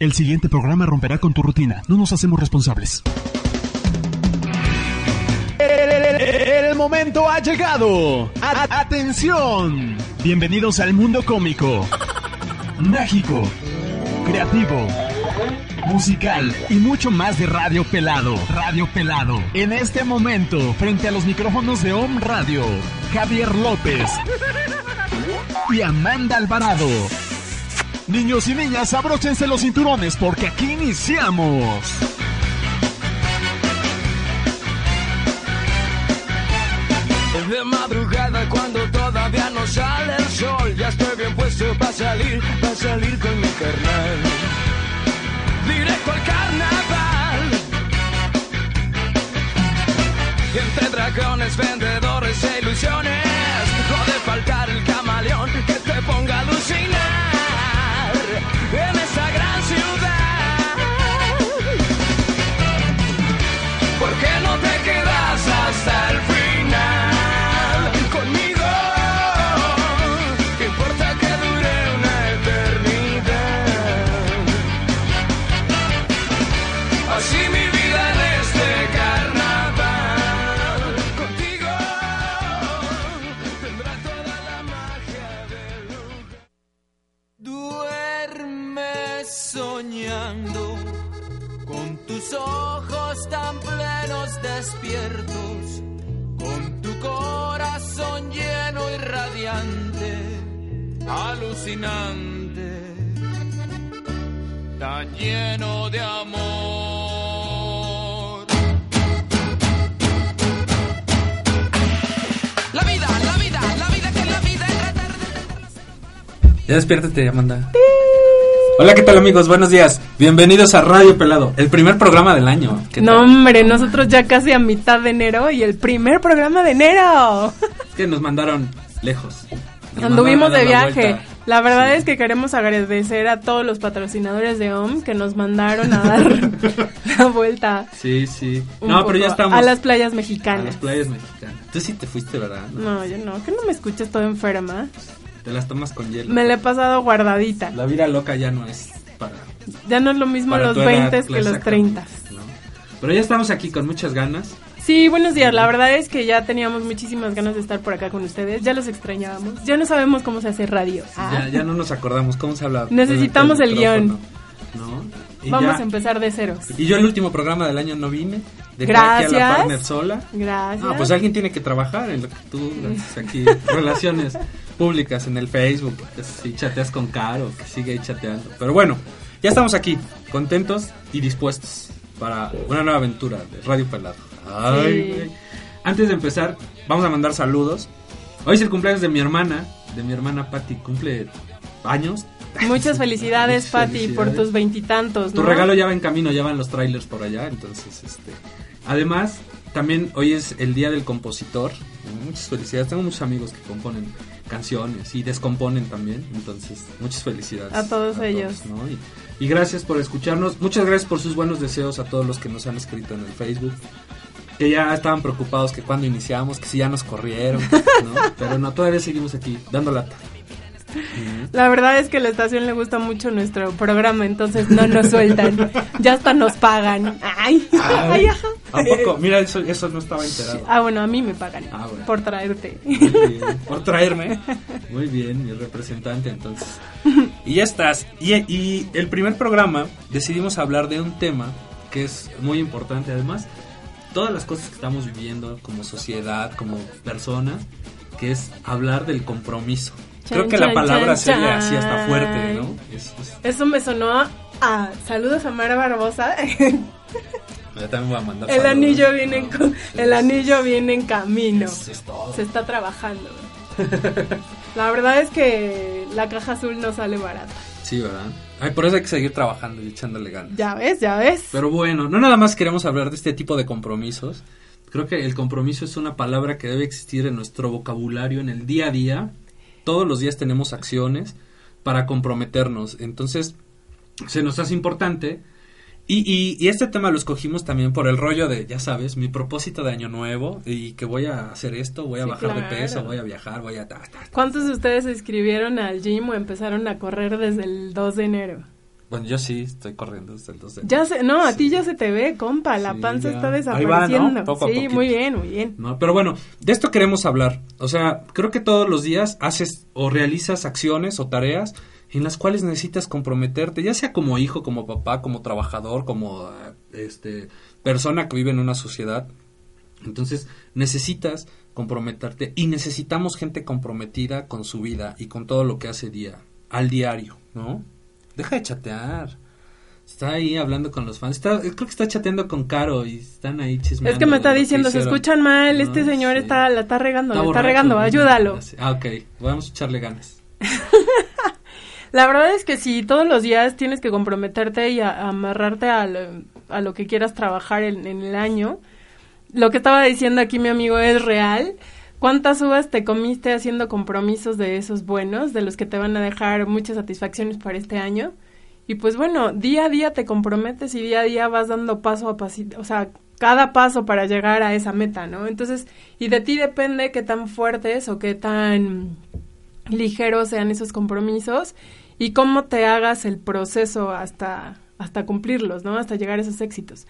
El siguiente programa romperá con tu rutina. No nos hacemos responsables. El, momento ha llegado. atención. Bienvenidos al mundo cómico, mágico, creativo, musical y mucho más de Radio Pelado. Radio Pelado. En este momento, frente a los micrófonos de Om Radio, Javier López y Amanda Alvarado. Niños y niñas, abróchense los cinturones porque aquí iniciamos. De madrugada cuando todavía no sale el sol, ya estoy bien puesto para salir, para salir con mi carnal. Directo al carnaval. Entre dragones, vendedores tan lleno de amor. La vida, la vida, la vida que la vida. Ya despiértate, Amanda. Hola, ¿qué tal amigos? Buenos días. Bienvenidos a Radio Pelado, el primer programa del año. ¿Qué No, tal? hombre, nosotros ya casi a mitad de enero y el primer programa de enero. Es que nos mandaron lejos. Nos Anduvimos mandaron de viaje. vuelta. La verdad Sí. es que queremos agradecer a todos los patrocinadores de OM que nos mandaron a dar la vuelta. Sí, sí. No, pero ya estamos. A las playas a mexicanas. las playas mexicanas. Tú sí te fuiste, ¿verdad? No, yo no, que no me escuches todo enferma. Te las tomas con hielo. Me la he pasado guardadita. La vida loca ya no es para. Ya no es lo mismo los tu edad, 20 que los 30. exactamente, ¿no? Pero ya estamos aquí con muchas ganas. Sí, buenos días. La verdad es que ya teníamos muchísimas ganas de estar por acá con ustedes. Ya los extrañábamos. Ya no sabemos cómo se hace radio. Ah. Ya, ya no nos acordamos cómo se habla. Necesitamos al el micrófono, ¿No? Y Vamos ya- a empezar de ceros. Y yo el último programa del año no vine. Dejé aquí a la Gracias. partner sola. Gracias. Ah, pues alguien tiene que trabajar en lo que tú haces aquí, relaciones públicas en el Facebook, que si chateas con Caro, que sigue ahí chateando. Pero bueno, ya estamos aquí, contentos y dispuestos para una nueva aventura de Radio Pelado. Ay, Sí. güey. Antes de empezar, vamos a mandar saludos. Hoy es el cumpleaños de mi hermana, de mi hermana Patti, cumple años. Muchas felicidades, Pati, por tus veintitantos. Tu regalo ya va en camino, ya van los trailers por allá, entonces, este... Además, también hoy es el Día del Compositor. Muchas felicidades. Tengo muchos amigos que componen canciones y descomponen también, entonces, muchas felicidades. A todos ellos. ¿no? y, y gracias por escucharnos. Muchas gracias por sus buenos deseos a todos los que nos han escrito en el Facebook. Que ya estaban preocupados que cuando iniciamos, que si ya nos corrieron, ¿no? Pero no, todavía seguimos aquí, dando lata. La verdad es que a la estación le gusta mucho nuestro programa, entonces no nos sueltan. ya hasta nos pagan. Ay, ay, ajá. ¿A poco? Mira, eso, eso no estaba enterado. Ah, bueno, a mí me pagan Ah, bueno. por traerte. Muy bien. Por traerme. Muy bien, mi representante entonces. Y ya estás. Y, y el primer programa decidimos hablar de un tema que es muy importante además. Todas las cosas que estamos viviendo como sociedad, como personas, que es hablar del compromiso. Creo Chan, que la palabra chan, sería así hasta fuerte, ¿no? Es- es- Eso me sonó a saludos a Mara Barbosa. yo también voy a mandar el saludos. anillo viene en, No, co- sí, el anillo viene en camino. Eso es todo. Se está trabajando. La verdad es que la caja azul no sale barata. Sí, ¿verdad? Ay, por eso hay que seguir trabajando y echándole ganas. Ya ves, ya ves. Pero bueno, no nada más queremos hablar de este tipo de compromisos. Creo que el compromiso es una palabra que debe existir en nuestro vocabulario en el día a día. Todos los días tenemos acciones para comprometernos. Entonces, se nos hace importante. Y, y, y este tema lo escogimos también por el rollo de, ya sabes, mi propósito de año nuevo y que voy a hacer esto, voy a Sí, bajar de peso, voy a viajar, voy a... ta, ta, ta. ¿Cuántos de ustedes se inscribieron al gym o empezaron a correr desde el 2 de enero? Bueno, yo sí estoy corriendo desde el 2 de Ya se, no, a Sí. ti ya se te ve, compa, la Sí, panza ya. está Ahí va, ¿no? desapareciendo. Poco a sí, muy bien, muy bien. ¿no? Pero bueno, de esto queremos hablar. O sea, creo que todos los días haces o realizas acciones o tareas en las cuales necesitas comprometerte, ya sea como hijo, como papá, como trabajador, como eh, este persona que vive en una sociedad. Entonces, necesitas comprometerte y necesitamos gente comprometida con su vida y con todo lo que hace día al diario, ¿no? Deja de chatear. Está ahí hablando con los fans. Está, creo que está chateando con Caro y están ahí chismeando. Es que me está diciendo, se escuchan mal, No, este señor sí. está, la está regando, la está borracho, regando, ¿no? ayúdalo. Ah, ok. Vamos a echarle ganas. La verdad es que si todos los días tienes que comprometerte y a- amarrarte a lo, que quieras trabajar en, en el año, lo que estaba diciendo aquí mi amigo es real. ¿Cuántas uvas te comiste haciendo compromisos de esos buenos, de los que te van a dejar muchas satisfacciones para este año? Y pues bueno, día a día te comprometes y día a día vas dando paso a pasito, o sea, cada paso para llegar a esa meta, ¿no? Entonces, y de ti depende qué tan fuertes o qué tan ligeros sean esos compromisos y cómo te hagas el proceso hasta, hasta cumplirlos, ¿no? Hasta llegar a esos éxitos.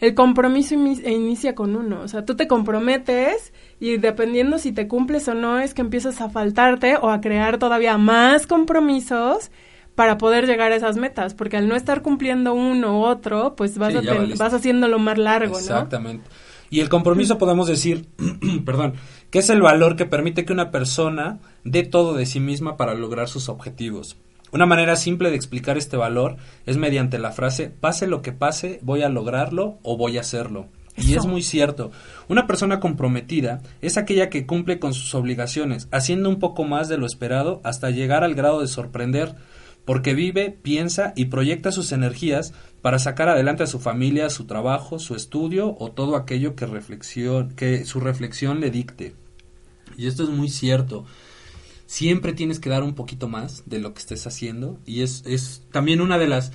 El compromiso inicia con uno, o sea, tú te comprometes y dependiendo si te cumples o no es que empiezas a faltarte o a crear todavía más compromisos para poder llegar a esas metas, porque al no estar cumpliendo uno u otro, pues vas, Sí, a ten- vas haciéndolo más largo, ¿no? Exactamente. Y el compromiso podemos decir, perdón, que es el valor que permite que una persona dé todo de sí misma para lograr sus objetivos. Una manera simple de explicar este valor es mediante la frase, pase lo que pase, voy a lograrlo o voy a hacerlo. Y es muy cierto. Una persona comprometida es aquella que cumple con sus obligaciones, haciendo un poco más de lo esperado hasta llegar al grado de sorprender, porque vive, piensa y proyecta sus energías para sacar adelante a su familia, su trabajo, su estudio o todo aquello que reflexión, que su reflexión le dicte. Y esto es muy cierto. Siempre tienes que dar un poquito más de lo que estés haciendo y es, es también una de las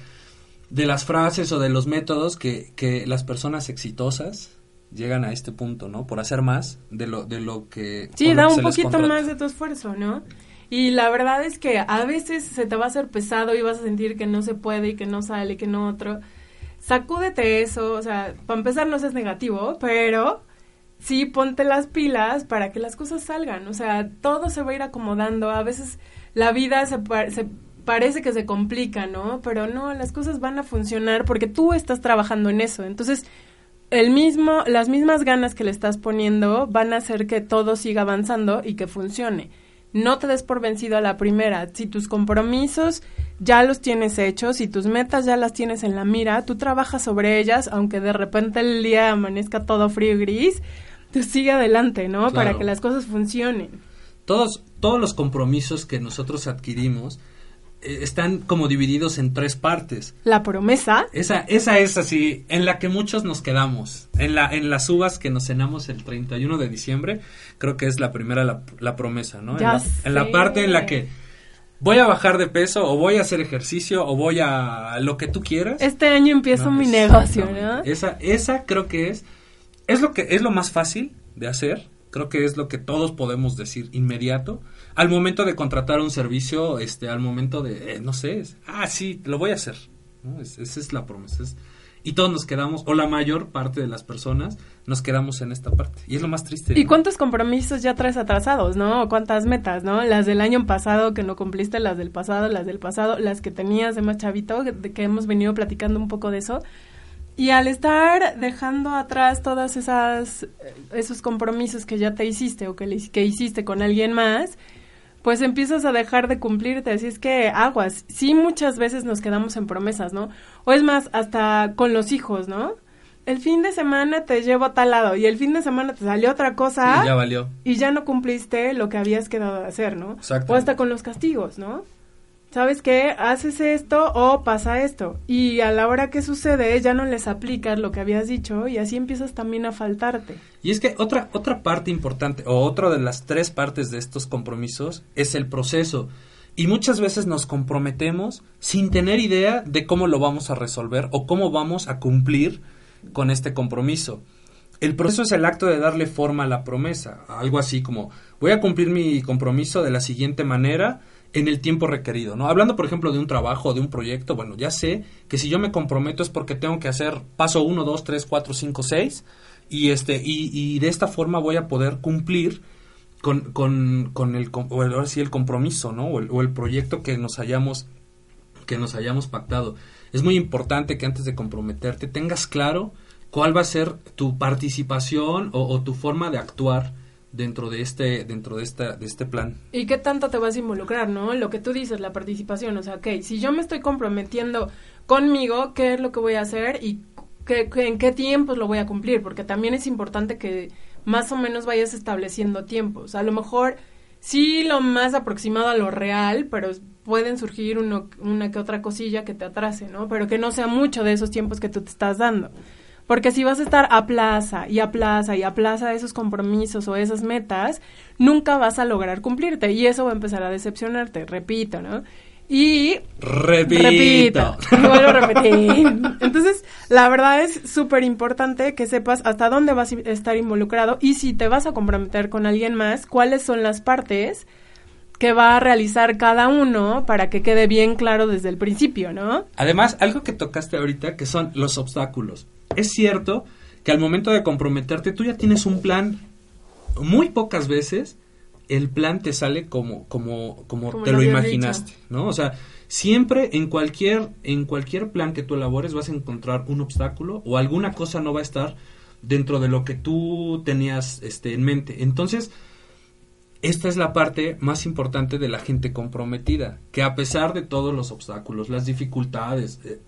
de las frases o de los métodos que, que las personas exitosas llegan a este punto, ¿no? Por hacer más de lo de lo que Sí, da un poquito más de tu esfuerzo, ¿no? Y la verdad es que a veces se te va a hacer pesado y vas a sentir que no se puede y que no sale y que no otro. Sacúdete eso, o sea, para empezar no seas negativo, pero sí ponte las pilas para que las cosas salgan, o sea, todo se va a ir acomodando, a veces la vida se, pa- se parece que se complica, ¿no? Pero no, las cosas van a funcionar porque tú estás trabajando en eso, entonces el mismo, las mismas ganas que le estás poniendo van a hacer que todo siga avanzando y que funcione. No te des por vencido a la primera. Si tus compromisos ya los tienes hechos, si tus metas ya las tienes en la mira, tú trabajas sobre ellas, aunque de repente el día amanezca todo frío y gris, tú sigue adelante, ¿no? Para que las cosas funcionen. Todos, todos los compromisos que nosotros adquirimos están como divididos en tres partes. La promesa, Esa, esa es así, en la que muchos nos quedamos. En, la, en las uvas que nos cenamos el 31 de diciembre, creo que es la primera la, la promesa, ¿no? Ya en, la, en la sé. parte en la que voy a bajar de peso, o voy a hacer ejercicio, o voy a lo que tú quieras. este año empiezo No, mi negocio. ¿no? Esa, esa creo que es, es lo que es lo más fácil de hacer. Creo que es lo que todos podemos decir inmediato. Al momento de contratar un servicio, este, al momento de, eh, no sé, es, ah, sí, lo voy a hacer. ¿no? Es- esa es la promesa. es- y todos nos quedamos, o la mayor parte de las personas, nos quedamos en esta parte. Y es lo más triste. ¿Y ¿no? cuántos compromisos ya traes atrasados, no? ¿O ¿Cuántas metas, no? Las del año pasado que no cumpliste, las del pasado, las del pasado, las que tenías de más chavito, que- que hemos venido platicando un poco de eso. Y al estar dejando atrás todas esas eh, esos compromisos que ya te hiciste o que, le- que hiciste con alguien más, pues empiezas a dejar de cumplirte. Así es que aguas. Sí, muchas veces nos quedamos en promesas, ¿no? O es más, hasta con los hijos, ¿no? El fin de semana te llevo a tal lado y el fin de semana te salió otra cosa Sí, ya valió. y ya no cumpliste lo que habías quedado de hacer, ¿no? Exacto. O hasta con los castigos, ¿no? ¿Sabes qué? Haces esto o pasa esto. Y a la hora que sucede ya no les aplicas lo que habías dicho y así empiezas también a faltarte. Y es que otra, otra parte importante, o otra de las tres partes de estos compromisos, es el proceso. Y muchas veces nos comprometemos sin tener idea de cómo lo vamos a resolver o cómo vamos a cumplir con este compromiso. El proceso es el acto de darle forma a la promesa, algo así como voy a cumplir mi compromiso de la siguiente manera en el tiempo requerido, ¿no? Hablando, por ejemplo, de un trabajo de un proyecto, bueno, ya sé que si yo me comprometo es porque tengo que hacer paso 1, 2, 3, 4, 5, 6 y, este, y, y de esta forma voy a poder cumplir con, con, con el, o el, ahora sí, el compromiso, ¿no? O el, o el proyecto que nos hayamos que nos hayamos pactado. Es muy importante que antes de comprometerte tengas claro cuál va a ser tu participación o tu forma de actuar dentro de este dentro de esta de este plan ¿Y qué tanto te vas a involucrar, no? Lo que tú dices, la participación, o sea, ok, si yo me estoy comprometiendo conmigo, ¿qué es lo que voy a hacer y qué, en qué tiempos lo voy a cumplir? Porque también es importante que más o menos vayas estableciendo tiempos. A lo mejor sí lo más aproximado a lo real, pero pueden surgir uno- una que otra cosilla que te atrase, ¿no? Pero que no sea mucho de esos tiempos que tú te estás dando. Porque si vas a estar a plaza y a plaza y a plaza esos compromisos o esas metas, nunca vas a lograr cumplirte y eso va a empezar a decepcionarte, repito, ¿no? Y repito, vuelvo a repetir. Entonces, la verdad es súper importante que sepas hasta dónde vas a estar involucrado y si te vas a comprometer con alguien más, cuáles son las partes que va a realizar cada uno para que quede bien claro desde el principio, ¿no? Además, algo que tocaste ahorita que son los obstáculos. Es cierto que al momento de comprometerte tú ya tienes un plan. Muy pocas veces el plan te sale como como como, Como te lo imaginaste, dicho. ¿no? O sea, siempre en cualquier en cualquier plan que tú elabores vas a encontrar un obstáculo o alguna cosa no va a estar dentro de lo que tú tenías este en mente. Entonces, esta es la parte más importante de la gente comprometida, que a pesar de todos los obstáculos, las dificultades, eh,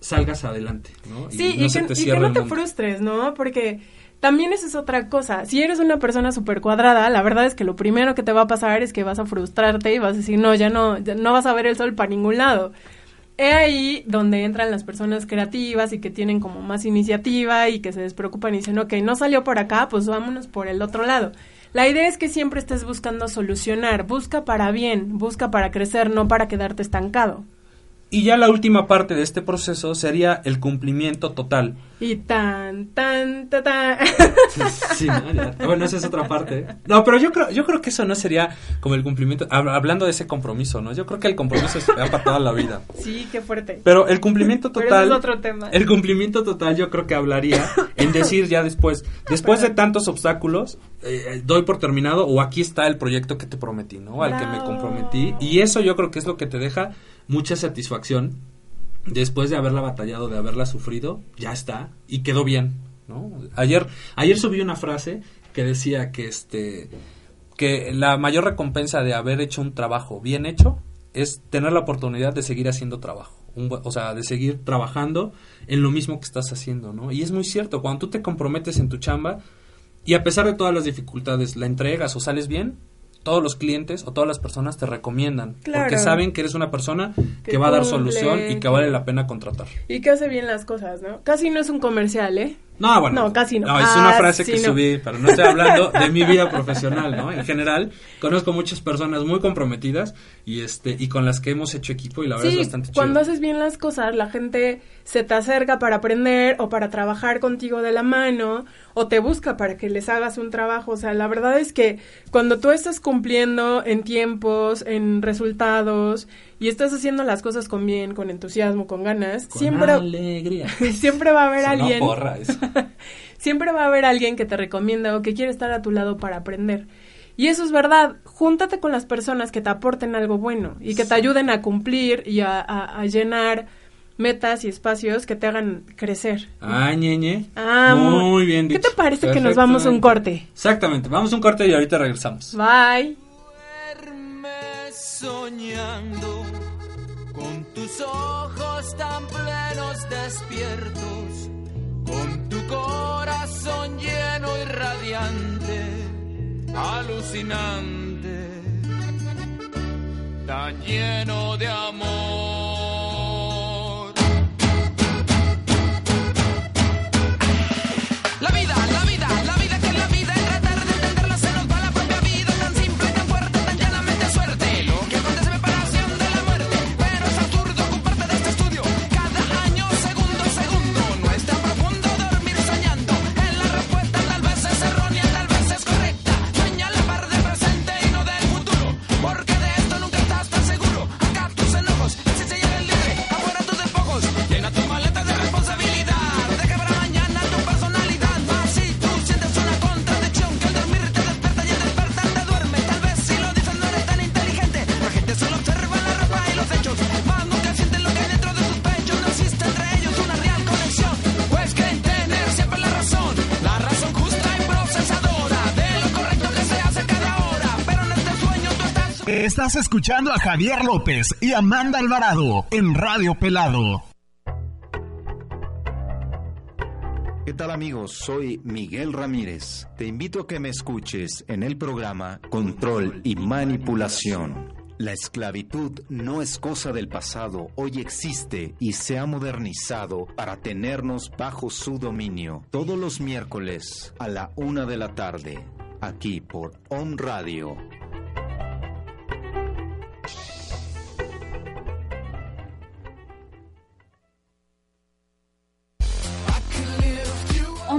salgas adelante, ¿no? Sí, y, no se que, te y que cierre no te frustres, ¿no? Porque también eso es otra cosa. Si eres una persona súper cuadrada, la verdad es que lo primero que te va a pasar es que vas a frustrarte y vas a decir, no, ya no, ya no vas a ver el sol para ningún lado. He ahí donde entran las personas creativas y que tienen como más iniciativa y que se despreocupan y dicen, ok, no salió por acá, pues vámonos por el otro lado. La idea es que siempre estés buscando solucionar, busca para bien, busca para crecer, no para quedarte estancado. Y ya la última parte de este proceso sería el cumplimiento total. Y tan, tan, tan, tan. Sí, ¿no? Ya. Bueno, esa es otra parte. No, pero yo creo, yo creo que eso no sería como el cumplimiento, hab- hablando de ese compromiso, ¿no? Yo creo que el compromiso se da para toda la vida. Sí, qué fuerte. Pero el cumplimiento Pero total. es otro tema. El cumplimiento total yo creo que hablaría en decir ya después, después de tantos obstáculos, eh, doy por terminado o aquí está el proyecto que te prometí, ¿no? Al que me comprometí. Y eso yo creo que es lo que te deja mucha satisfacción después de haberla batallado, de haberla sufrido, ya está y quedó bien, ¿no? Ayer, ayer subí una frase que decía que este que la mayor recompensa de haber hecho un trabajo bien hecho es tener la oportunidad de seguir haciendo trabajo. Un o sea, de seguir trabajando en lo mismo que estás haciendo, ¿no? Y es muy cierto, cuando tú te comprometes en tu chamba y a pesar de todas las dificultades la entregas o sales bien, todos los clientes o todas las personas te recomiendan Claro. porque saben que eres una persona que, Que va a dar solución y que vale la pena contratar. Y que hace bien las cosas, ¿no? Casi no es un comercial, ¿eh? No, bueno. No, casi no. es Ah, una frase sí, que no. subí, pero no estoy hablando de mi vida profesional, ¿no? En general, conozco muchas personas muy comprometidas y este y con las que hemos hecho equipo y la verdad Sí, es bastante cuando chido. haces bien las cosas, la gente se te acerca para aprender o para trabajar contigo de la mano o te busca para que les hagas un trabajo. O sea, la verdad es que cuando tú estás cumpliendo en tiempos, en resultados y estás haciendo las cosas con bien, con entusiasmo, con ganas, Con siempre, alegría. siempre va a haber Sonó alguien. porra eso. Siempre va a haber alguien que te recomienda o que quiere estar a tu lado para aprender. Y eso es verdad. Júntate con las personas que te aporten algo bueno y que te ayuden a cumplir y a, a- a llenar metas y espacios que te hagan crecer. Ah, ñeñe. Ah, muy bien ¿Qué dicho. te parece que nos vamos a un corte? Exactamente, vamos a un corte y ahorita regresamos. Bye. Duerme soñando con tus ojos tan plenos despiertos, con tu corazón lleno y radiante, alucinante, tan lleno de amor. Estás escuchando a Javier López y Amanda Alvarado en Radio Pelado. ¿Qué tal amigos? Soy Miguel Ramírez. Te invito a que me escuches en el programa Control y Manipulación. La esclavitud no es cosa del pasado, hoy existe y se ha modernizado para tenernos bajo su dominio. Todos los miércoles a la una de la tarde, aquí por On Radio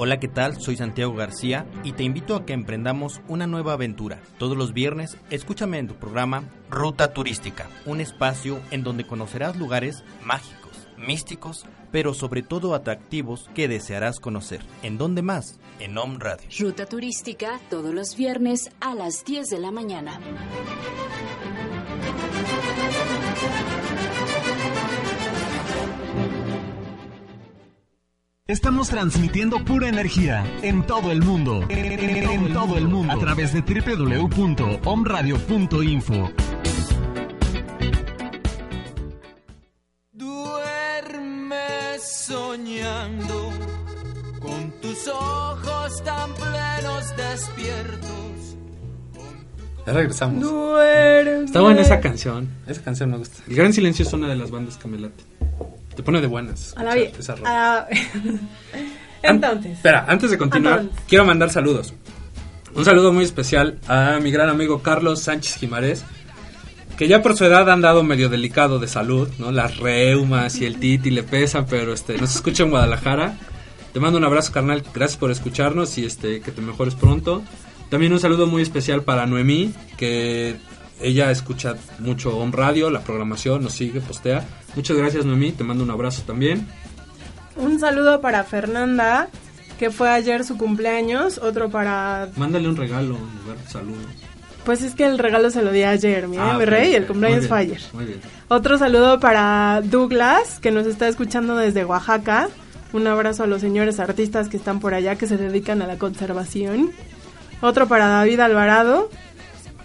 Hola, ¿qué tal? Soy Santiago García y te invito a que emprendamos una nueva aventura. Todos los viernes, escúchame en tu programa Ruta Turística, un espacio en donde conocerás lugares mágicos, místicos, pero sobre todo atractivos que desearás conocer. ¿En dónde más? En Home Radio. Ruta Turística, todos los viernes a las 10 de la mañana. Estamos transmitiendo pura energía en todo el mundo. En, todo el mundo. A través de www.omradio.info. Duerme soñando con tus ojos tan plenos despiertos. Ya regresamos. Duerme. Está buena esa canción. Esa canción me gusta. El Gran Silencio es una de las bandas que me late. Te pone de buenas. A la esa rola. a- Entonces. Espera, antes de continuar, Entonces. quiero mandar saludos. Un saludo muy especial a mi gran amigo Carlos Sánchez Jimarés, que ya por su edad ha andado medio delicado de salud, ¿no? Las reumas y el titi le pesan, pero este nos escucha en Guadalajara. Te mando un abrazo, carnal. Gracias por escucharnos y este que te mejores pronto. También un saludo muy especial para Noemí, que ella escucha mucho Home Radio, la programación, nos sigue, postea. Muchas gracias, Noemí. Te mando un abrazo también. Un saludo para Fernanda, que fue ayer su cumpleaños. Otro para. Mándale un regalo en lugar de saludo. Pues es que el regalo se lo di ayer, mi, Ah, mi rey. El cumpleaños fue ayer. Muy bien. Otro saludo para Douglas, que nos está escuchando desde Oaxaca. Un abrazo a los señores artistas que están por allá, que se dedican a la conservación. Otro para David Alvarado.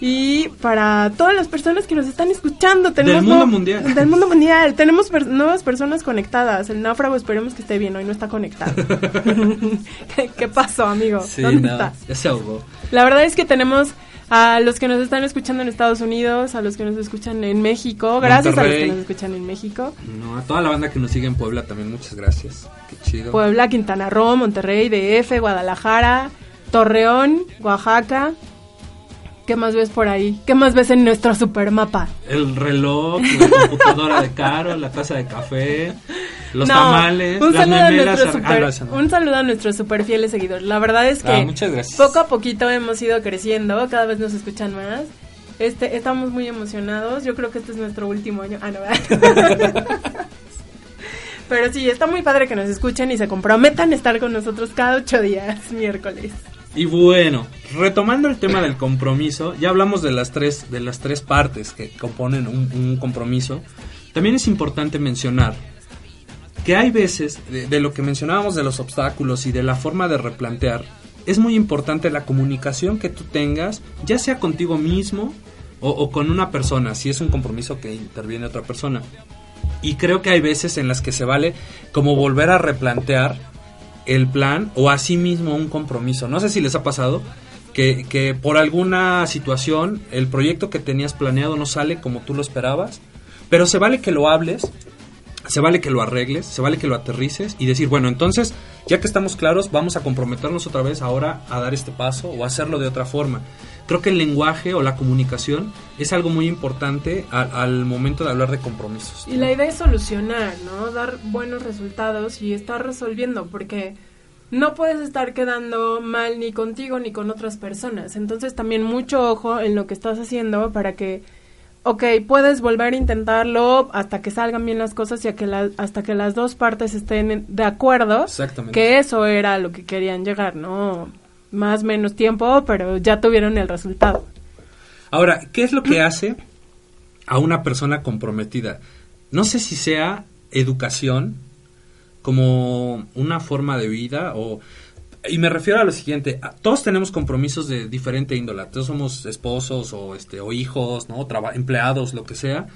Y para todas las personas que nos están escuchando. Tenemos Del mundo mundial. Del mundo mundial. Tenemos per- nuevas personas conectadas. El náufrago esperemos que esté bien. Hoy no está conectado. ¿Qué, qué pasó, amigo? Sí, ¿Dónde no, estás? ya se ahogó. La verdad es que tenemos a los que nos están escuchando en Estados Unidos, a los que nos escuchan en México, gracias a los que nos escuchan en México, No, a toda la banda que nos sigue en Puebla también, muchas gracias. Qué chido. Puebla, Quintana Roo, Monterrey, DF, Guadalajara, Torreón, Oaxaca. ¿Qué más ves por ahí? ¿Qué más ves en nuestro supermapa? El reloj, la computadora de Caro, la taza de café, los No, tamales, un las saludo, a memelas. ah, super, no, esa no. un saludo a nuestros super fieles seguidores. La verdad es que Ah, gracias. poco a poquito hemos ido creciendo, cada vez nos escuchan más. Este, estamos muy emocionados. Yo creo que este es nuestro último año. Ah, no, ¿verdad? Pero sí, está muy padre que nos escuchen y se comprometan a estar con nosotros cada ocho días, miércoles. Y bueno, retomando el tema del compromiso, ya hablamos de las tres, de las tres partes que componen un, compromiso. También es importante mencionar que hay veces, de, lo que mencionábamos de los obstáculos y de la forma de replantear, es muy importante la comunicación que tú tengas, ya sea contigo mismo o con una persona, si es un compromiso que interviene otra persona. Y creo que hay veces en las que se vale como volver a replantear el plan o asimismo un compromiso. No sé si les ha pasado que, que por alguna situación el proyecto que tenías planeado no sale como tú lo esperabas, pero se vale que lo hables, se vale que lo arregles, se vale que lo aterrices y decir, bueno, entonces, ya que estamos claros, vamos a comprometernos otra vez ahora a dar este paso o a hacerlo de otra forma. Creo que el lenguaje o la comunicación es algo muy importante al, al momento de hablar de compromisos. Y la idea es solucionar, ¿no? Dar buenos resultados y estar resolviendo, porque no puedes estar quedando mal ni contigo ni con otras personas. Entonces también mucho ojo en lo que estás haciendo para que ok, puedes volver a intentarlo hasta que salgan bien las cosas y a que la- hasta que las dos partes estén de acuerdo Exactamente. que eso era lo que querían llegar, ¿no? Más menos tiempo, pero ya tuvieron el resultado. Ahora, ¿qué es lo que hace a una persona comprometida? No sé si sea educación como una forma de vida o... Y me refiero a lo siguiente, a- todos tenemos compromisos de diferente índole, todos somos esposos o este o hijos, ¿no? Traba- empleados, lo que sea.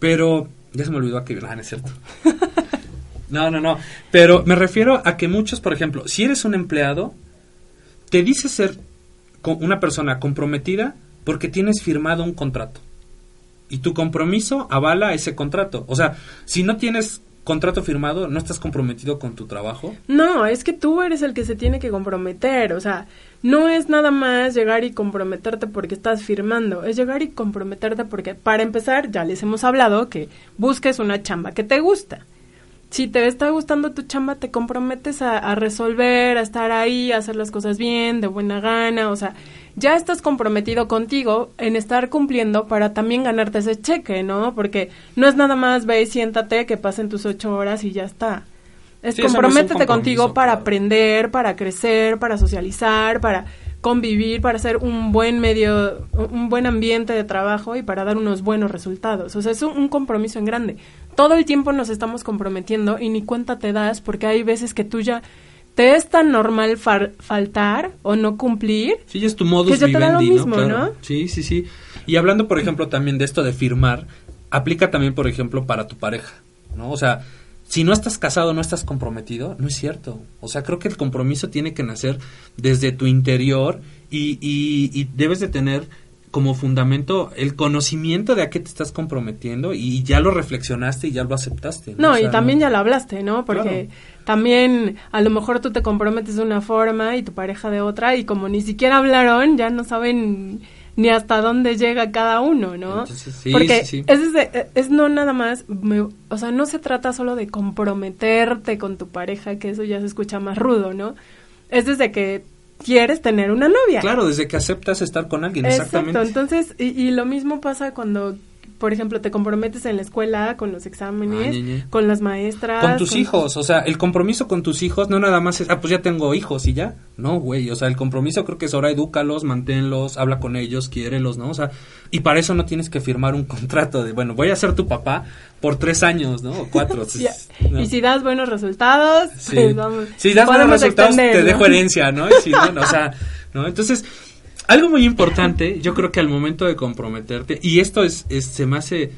Pero ya se me olvidó que no, no es cierto. No, no, no. Pero me refiero a que muchos, por ejemplo, si eres un empleado, te dice ser una persona comprometida porque tienes firmado un contrato. Y tu compromiso avala ese contrato. O sea, si no tienes contrato firmado, no estás comprometido con tu trabajo. No, es que tú eres el que se tiene que comprometer, o sea, no es nada más llegar y comprometerte porque estás firmando, es llegar y comprometerte porque, para empezar, ya les hemos hablado que busques una chamba que te gusta. Si te está gustando tu chamba, te comprometes a, a resolver, a estar ahí, a hacer las cosas bien, de buena gana, o sea, ya estás comprometido contigo en estar cumpliendo para también ganarte ese cheque, ¿no? Porque no es nada más ve y siéntate, que pasen tus ocho horas y ya está. Es Sí, eso no es un comprométete contigo para claro. aprender, para crecer, para socializar, para convivir, para hacer un buen medio, un buen ambiente de trabajo y para dar unos buenos resultados. O sea, es un, un compromiso en grande. Todo el tiempo nos estamos comprometiendo y ni cuenta te das porque hay veces que tú ya te es tan normal far- faltar o no cumplir. Sí, ya es tu modus Que ya te da lo mismo, Claro. ¿no? Sí, sí, sí. Y hablando, por ejemplo, también de esto de firmar, aplica también, por ejemplo, para tu pareja, ¿no? O sea, si no estás casado, no estás comprometido, no es cierto. O sea, creo que el compromiso tiene que nacer desde tu interior y, y, y debes de tener como fundamento el conocimiento de a qué te estás comprometiendo y ya lo reflexionaste y ya lo aceptaste. No, O sea, y también ya lo hablaste, ¿no? Porque Claro. también a lo mejor tú te comprometes de una forma y tu pareja de otra y como ni siquiera hablaron, ya no saben ni hasta dónde llega cada uno, ¿no? Entonces, sí, Porque sí, sí. Es, es no nada más, me- o sea, no se trata solo de comprometerte con tu pareja, que eso ya se escucha más rudo, ¿no? Es desde que quieres tener una novia. Claro, desde que aceptas estar con alguien, exactamente. Exacto, entonces, y, y lo mismo pasa cuando, por ejemplo, te comprometes en la escuela con los exámenes, Ah, con las maestras. Con tus hijos, o sea, el compromiso con tus hijos no nada más es, ah, pues ya tengo hijos y ya. No, güey, o sea, el compromiso creo que es ahora edúcalos, manténlos, habla con ellos, quiérelos, ¿no? O sea, y para eso no tienes que firmar un contrato de, bueno, voy a ser tu papá por tres años, ¿no? O cuatro. Y si das buenos resultados, Sí. pues vamos. Si das buenos resultados, te dejo herencia, ¿no? Y si no, no, o sea, ¿no? Entonces, algo muy importante, yo creo que al momento de comprometerte, y esto es, es- se me hace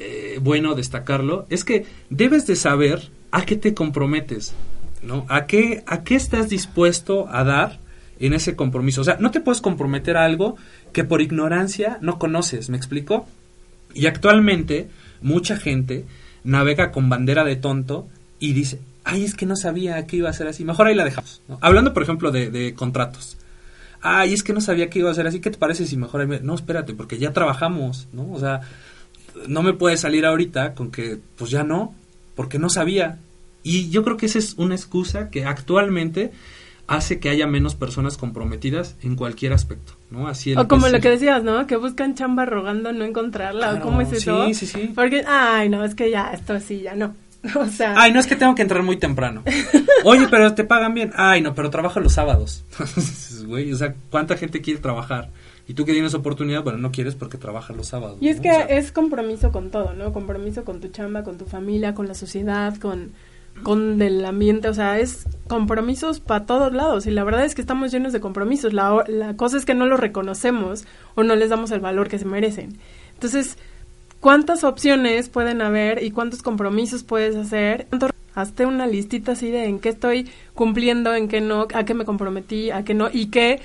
eh, bueno destacarlo, es que debes de saber a qué te comprometes, ¿no? A qué, a qué estás dispuesto a dar en ese compromiso. O sea, no te puedes comprometer a algo que por ignorancia no conoces, ¿me explico? Y actualmente mucha gente navega con bandera de tonto y dice, ay, es que no sabía que iba a ser así, mejor ahí la dejamos. Hablando, por ejemplo, de contratos. Ay, es que no sabía que iba a ser así, ¿qué te parece si mejor ahí me-?" No, espérate, porque ya trabajamos, ¿no? O sea, no me puede salir ahorita con que, pues ya no, porque no sabía. Y yo creo que esa es una excusa que actualmente hace que haya menos personas comprometidas en cualquier aspecto, ¿no? Así el O como lo que decías, ¿no? Que buscan chamba rogando no encontrarla. Claro, ¿O cómo es eso? sí, sí, sí. Porque, ay, no, es que ya, esto sí, ya no. O sea, Ay, no es que tengo que entrar muy temprano. Oye, pero te pagan bien. Ay, no, pero trabajo los sábados. Güey, o sea, ¿cuánta gente quiere trabajar? Y tú que tienes oportunidad, bueno, no quieres porque trabajas los sábados. Y es ¿no? que O sea, es compromiso con todo, ¿no? Compromiso con tu chamba, con tu familia, con la sociedad, con, con el ambiente, o sea, es compromisos para todos lados. Y la verdad es que estamos llenos de compromisos. La, la cosa es que no los reconocemos o no les damos el valor que se merecen. Entonces, ¿cuántas opciones pueden haber y cuántos compromisos puedes hacer? ¿Cuánto- Hazte una listita así de en qué estoy cumpliendo, en qué no, a qué me comprometí, a qué no, y qué,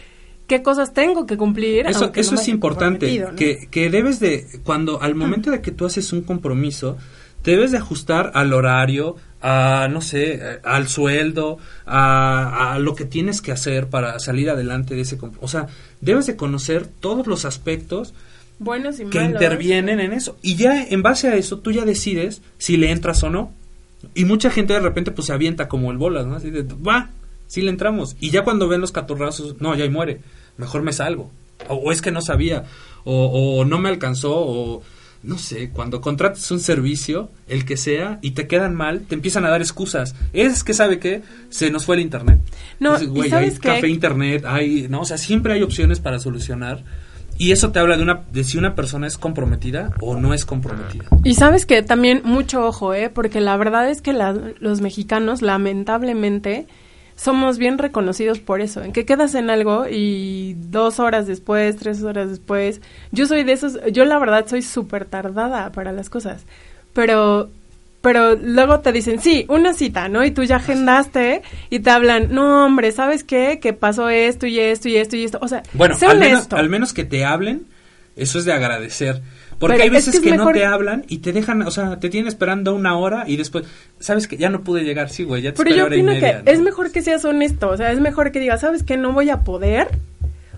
qué cosas tengo que cumplir. Eso, no eso es importante, que, que debes de, cuando al momento de que tú haces un compromiso, te debes de ajustar al horario, a, no sé, al sueldo, a, a lo que tienes que hacer para salir adelante de ese compromiso. O sea, debes de conocer todos los aspectos buenos y que malos. intervienen en eso. Y ya en base a eso, tú ya decides si le entras o no. Y mucha gente de repente pues se avienta como el bolas, ¿no? Así de, va, sí le entramos. Y ya cuando ven los catorrazos, no, ya ahí muere. Mejor me salgo. o, o es que no sabía, o, o no me alcanzó, o no sé, cuando contratas un servicio, el que sea, y te quedan mal, te empiezan a dar excusas. Es que, ¿sabe qué? Se nos fue el internet. No, Dices, ¿y güey, sabes hay qué? café, internet, hay, no, o sea, siempre hay opciones para solucionar. Y eso te habla de una de si una persona es comprometida o no es comprometida. Y sabes que también mucho ojo, ¿eh? Porque la verdad es que la- los mexicanos, lamentablemente, somos bien reconocidos por eso, en que quedas en algo y dos horas después, tres horas después. Yo soy de esos, yo la verdad soy súper tardada para las cosas, pero pero luego te dicen, sí, una cita, ¿no? Y tú ya agendaste y te hablan, no, hombre, ¿sabes qué? Que pasó esto y esto y esto y esto. O sea, Bueno, sé al menos, honesto. al menos que te hablen, eso es de agradecer. Porque Pero hay es veces que es que, mejor- no te hablan y te dejan, o sea, te tienen esperando una hora y después, sabes que ya no pude llegar, sí, güey, ya te Pero yo hora y opino media, que ¿no? es mejor que seas honesto, o sea, es mejor que digas, ¿sabes qué? No voy a poder,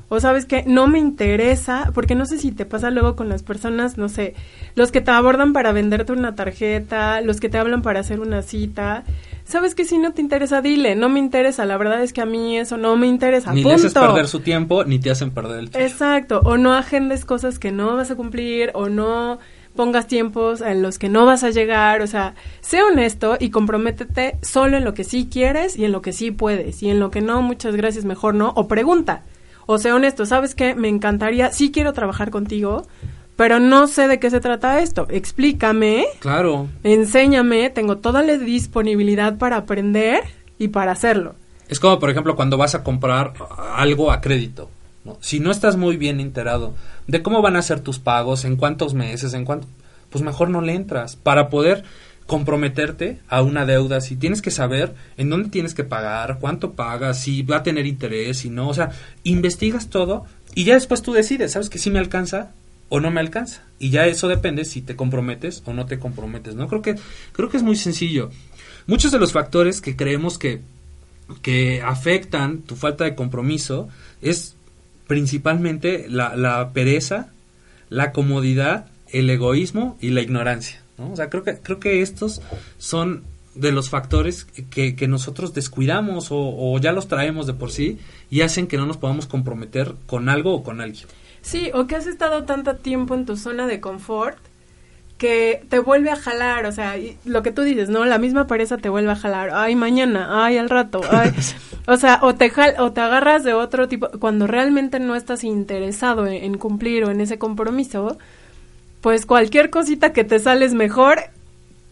o sabes qué? No me interesa, porque no sé si te pasa luego con las personas, no sé, los que te abordan para venderte una tarjeta, los que te hablan para hacer una cita. ¿Sabes qué? Si no te interesa, dile, no me interesa, la verdad es que a mí eso no me interesa, Ni le punto. haces perder su tiempo, ni te hacen perder el tuyo. Exacto, o no agendes cosas que no vas a cumplir, o no pongas tiempos en los que no vas a llegar, o sea, sé honesto y comprométete solo en lo que sí quieres y en lo que sí puedes, y en lo que no, muchas gracias, mejor no, o pregunta, o sé honesto, ¿sabes qué? Me encantaría, sí quiero trabajar contigo, pero no sé de qué se trata esto, explícame, Claro. enséñame, tengo toda la disponibilidad para aprender y para hacerlo. Es como, por ejemplo, cuando vas a comprar algo a crédito. ¿no? Si no estás muy bien enterado de cómo van a ser tus pagos, en cuántos meses, en cuánto, pues mejor no le entras. Para poder comprometerte a una deuda, si tienes que saber en dónde tienes que pagar, cuánto pagas, si va a tener interés, si no, o sea, investigas todo y ya después tú decides, ¿sabes que si me alcanza o no me alcanza? Y ya eso depende si te comprometes o no te comprometes, ¿no? Creo que creo que es muy sencillo. Muchos de los factores que creemos que que afectan tu falta de compromiso es principalmente la, la pereza, la comodidad, el egoísmo y la ignorancia. ¿No? O sea, creo que, creo que estos son de los factores que, que nosotros descuidamos o, o ya los traemos de por sí y hacen que no nos podamos comprometer con algo o con alguien. Sí, o que has estado tanto tiempo en tu zona de confort que te vuelve a jalar, o sea, y lo que tú dices, ¿no? La misma pareja te vuelve a jalar, ay, mañana, ay, al rato, ay. O sea, o te jal o te agarras de otro tipo cuando realmente no estás interesado en, en cumplir o en ese compromiso, pues cualquier cosita que te sales mejor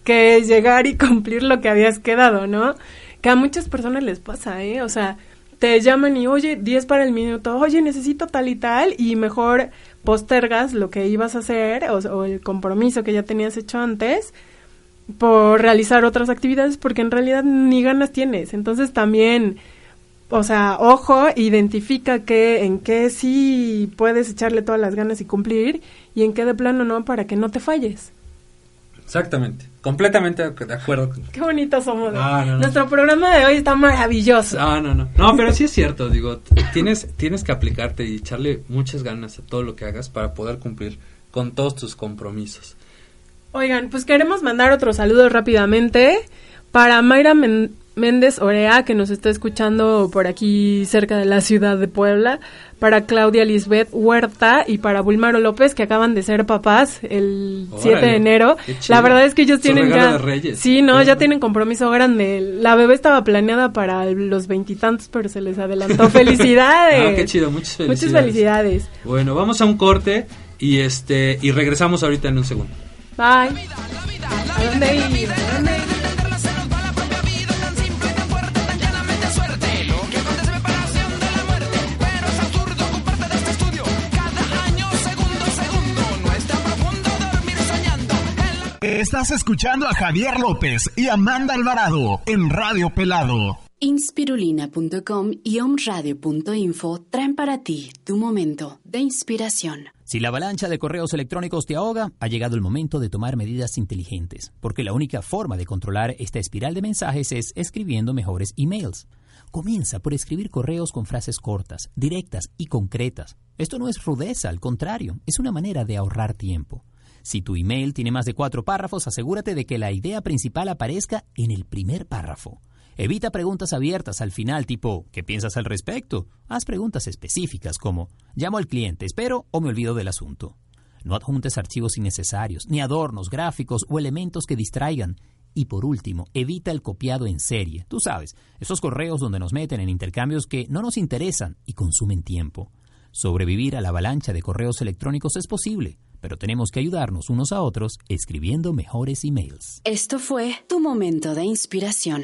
que llegar y cumplir lo que habías quedado, ¿no? Que a muchas personas les pasa, ¿eh? O sea, te llaman y, oye, 10 para el minuto, oye, necesito tal y tal, y mejor postergas lo que ibas a hacer o, o el compromiso que ya tenías hecho antes por realizar otras actividades porque en realidad ni ganas tienes. Entonces también, o sea, ojo, identifica que en qué sí puedes echarle todas las ganas y cumplir y en qué de plano no para que no te falles. Exactamente, completamente de acuerdo. Qué bonitos somos. No, no. Nuestro programa de hoy está maravilloso. Ah, no, no. No, pero sí es cierto, digo, tienes, tienes que aplicarte y echarle muchas ganas a todo lo que hagas para poder cumplir con todos tus compromisos. Oigan, pues queremos mandar otros saludos rápidamente para Mayra Men- Méndez Orea, que nos está escuchando por aquí cerca de la ciudad de Puebla, para Claudia Lisbeth Huerta y para Bulmaro López, que acaban de ser papás el Órale, 7 de enero. La verdad es que ellos tienen ya... de Reyes. Sí, no, ya tienen compromiso grande. La bebé estaba planeada para los veintitantos, pero se les adelantó. ¡Felicidades! Ah, qué chido, muchas felicidades. Muchas felicidades. Bueno, vamos a un corte y este y regresamos ahorita en un segundo. Bye. ¿A dónde ir? ¿A dónde ir? Estás escuchando a Javier López y Amanda Alvarado en Radio Pelado. Inspirulina.com y omradio.info traen para ti tu momento de inspiración. Si la avalancha de correos electrónicos te ahoga, ha llegado el momento de tomar medidas inteligentes, porque la única forma de controlar esta espiral de mensajes es escribiendo mejores emails. Comienza por escribir correos con frases cortas, directas y concretas. Esto no es rudeza, al contrario, es una manera de ahorrar tiempo. Si tu email tiene más de cuatro párrafos, asegúrate de que la idea principal aparezca en el primer párrafo. Evita preguntas abiertas al final tipo ¿qué piensas al respecto? Haz preguntas específicas como llamo al cliente, espero o me olvido del asunto. No adjuntes archivos innecesarios, ni adornos, gráficos o elementos que distraigan. Y por último, evita el copiado en serie. Tú sabes, esos correos donde nos meten en intercambios que no nos interesan y consumen tiempo. Sobrevivir a la avalancha de correos electrónicos es posible, pero tenemos que ayudarnos unos a otros escribiendo mejores emails. Esto fue tu momento de inspiración.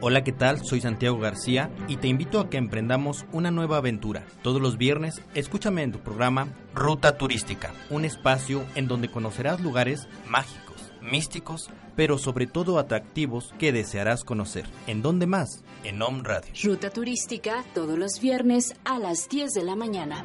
Hola, ¿qué tal? Soy Santiago García y te invito a que emprendamos una nueva aventura. Todos los viernes, escúchame en tu programa Ruta Turística, un espacio en donde conocerás lugares mágicos, místicos, pero sobre todo atractivos que desearás conocer. ¿En dónde más? En Om Radio. Ruta turística todos los viernes a las 10 de la mañana.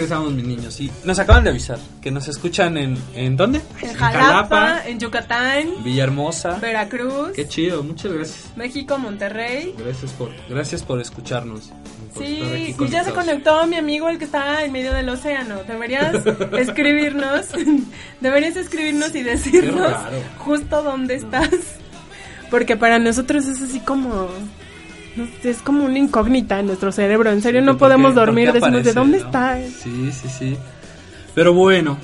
regresamos, mis niños. Y nos acaban de avisar que nos escuchan en. ¿En dónde? En Jalapa, en Yucatán, Villahermosa. Veracruz, Qué chido, muchas gracias. México, Monterrey. Gracias por, gracias por escucharnos. por Sí, y ya se conectó mi amigo el que está en medio del océano. Deberías escribirnos, deberías escribirnos y decirnos justo dónde estás. Porque para nosotros es así como es como una incógnita en nuestro cerebro. En serio no ¿Por qué- podemos qué dormir, decimos de dónde no? está. Sí, sí, sí. Pero bueno,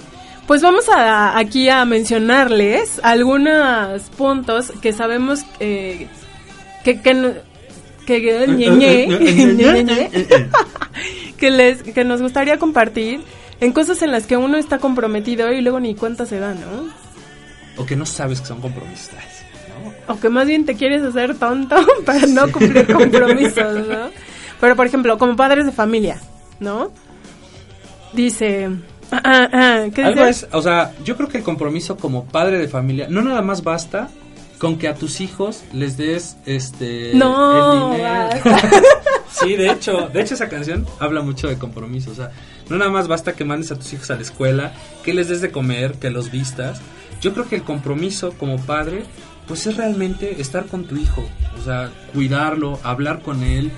Pues vamos a, aquí a mencionarles algunos puntos que sabemos eh, que, que, que, que- les que nos gustaría compartir en cosas en las que uno está comprometido y luego ni cuenta se da, ¿no? o que no sabes que son compromisos. O que más bien te quieres hacer tonto para no cumplir compromisos, ¿no? Pero por ejemplo, como padres de familia, ¿no? Dice, ah, ah, ah, ¿qué Algo es, o sea, yo creo que el compromiso como padre de familia no nada más basta con que a tus hijos les des este No, el dinero. basta. sí, de hecho, de hecho esa canción habla mucho de compromiso, o sea, no nada más basta que mandes a tus hijos a la escuela, que les des de comer, que los vistas. Yo creo que el compromiso como padre pues es realmente estar con tu hijo, o sea, cuidarlo, hablar con él,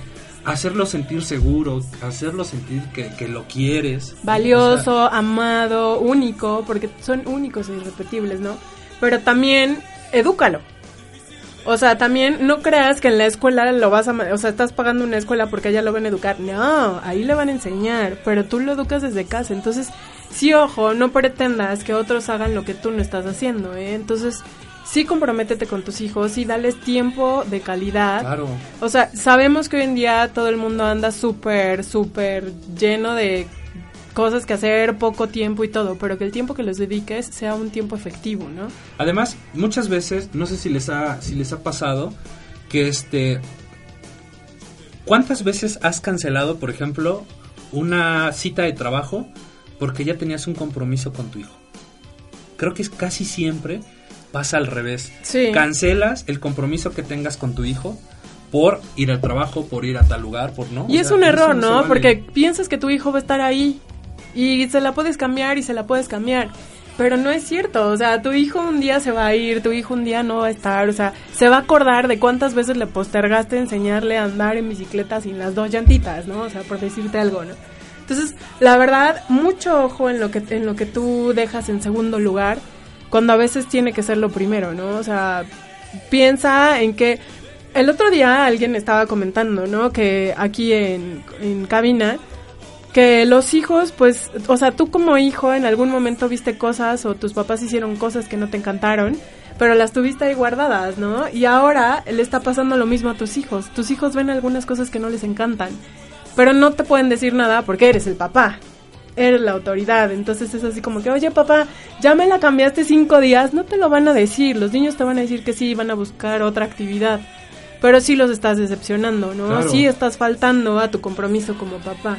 hacerlo sentir seguro, hacerlo sentir que, que lo quieres. valioso, amado, único, porque son únicos e irrepetibles, ¿no? Pero también edúcalo. O sea, también no creas que en la escuela lo vas a, o sea, estás pagando una escuela porque allá lo van a educar. No, ahí le van a enseñar, pero tú lo educas desde casa. Entonces, sí, ojo, no pretendas que otros hagan lo que tú no estás haciendo, ¿eh? Entonces, sí comprométete con tus hijos y dales tiempo de calidad. Claro. O sea, sabemos que hoy en día todo el mundo anda súper, súper lleno de cosas que hacer, poco tiempo y todo, pero que el tiempo que les dediques sea un tiempo efectivo, ¿no? Además, muchas veces, no sé si les ha, si les ha pasado, que este... ¿Cuántas veces has cancelado, por ejemplo, una cita de trabajo porque ya tenías un compromiso con tu hijo? Creo que es casi siempre pasa al revés. Sí. Cancelas el compromiso que tengas con tu hijo por ir al trabajo, por ir a tal lugar, por no. Y O es sea, un error, ¿no? vale. Porque piensas que tu hijo va a estar ahí y se la puedes cambiar y se la puedes cambiar. Pero no es cierto, o sea, tu hijo un día se va a ir, tu hijo un día no va a estar, o sea, se va a acordar de cuántas veces le postergaste enseñarle a andar en bicicleta sin las dos llantitas, ¿no? O sea, por decirte algo, ¿no? Entonces, la verdad, mucho ojo en lo que en lo que tú dejas en segundo lugar, cuando a veces tiene que ser lo primero, ¿no? O sea, piensa en que el otro día alguien estaba comentando, ¿no? Que aquí en, cabina, que los hijos, pues, o sea, tú como hijo en algún momento viste cosas o tus papás hicieron cosas que no te encantaron, pero las tuviste ahí guardadas, ¿no? Y ahora le está pasando lo mismo a tus hijos. Tus hijos ven algunas cosas que no les encantan, pero no te pueden decir nada porque eres el papá. Eres la autoridad. Entonces es así como que, oye papá, ya me la cambiaste cinco días, no te lo van a decir. Los niños te van a decir que sí, van a buscar otra actividad. Pero sí los estás decepcionando, ¿no? Claro. Sí estás faltando a tu compromiso como papá.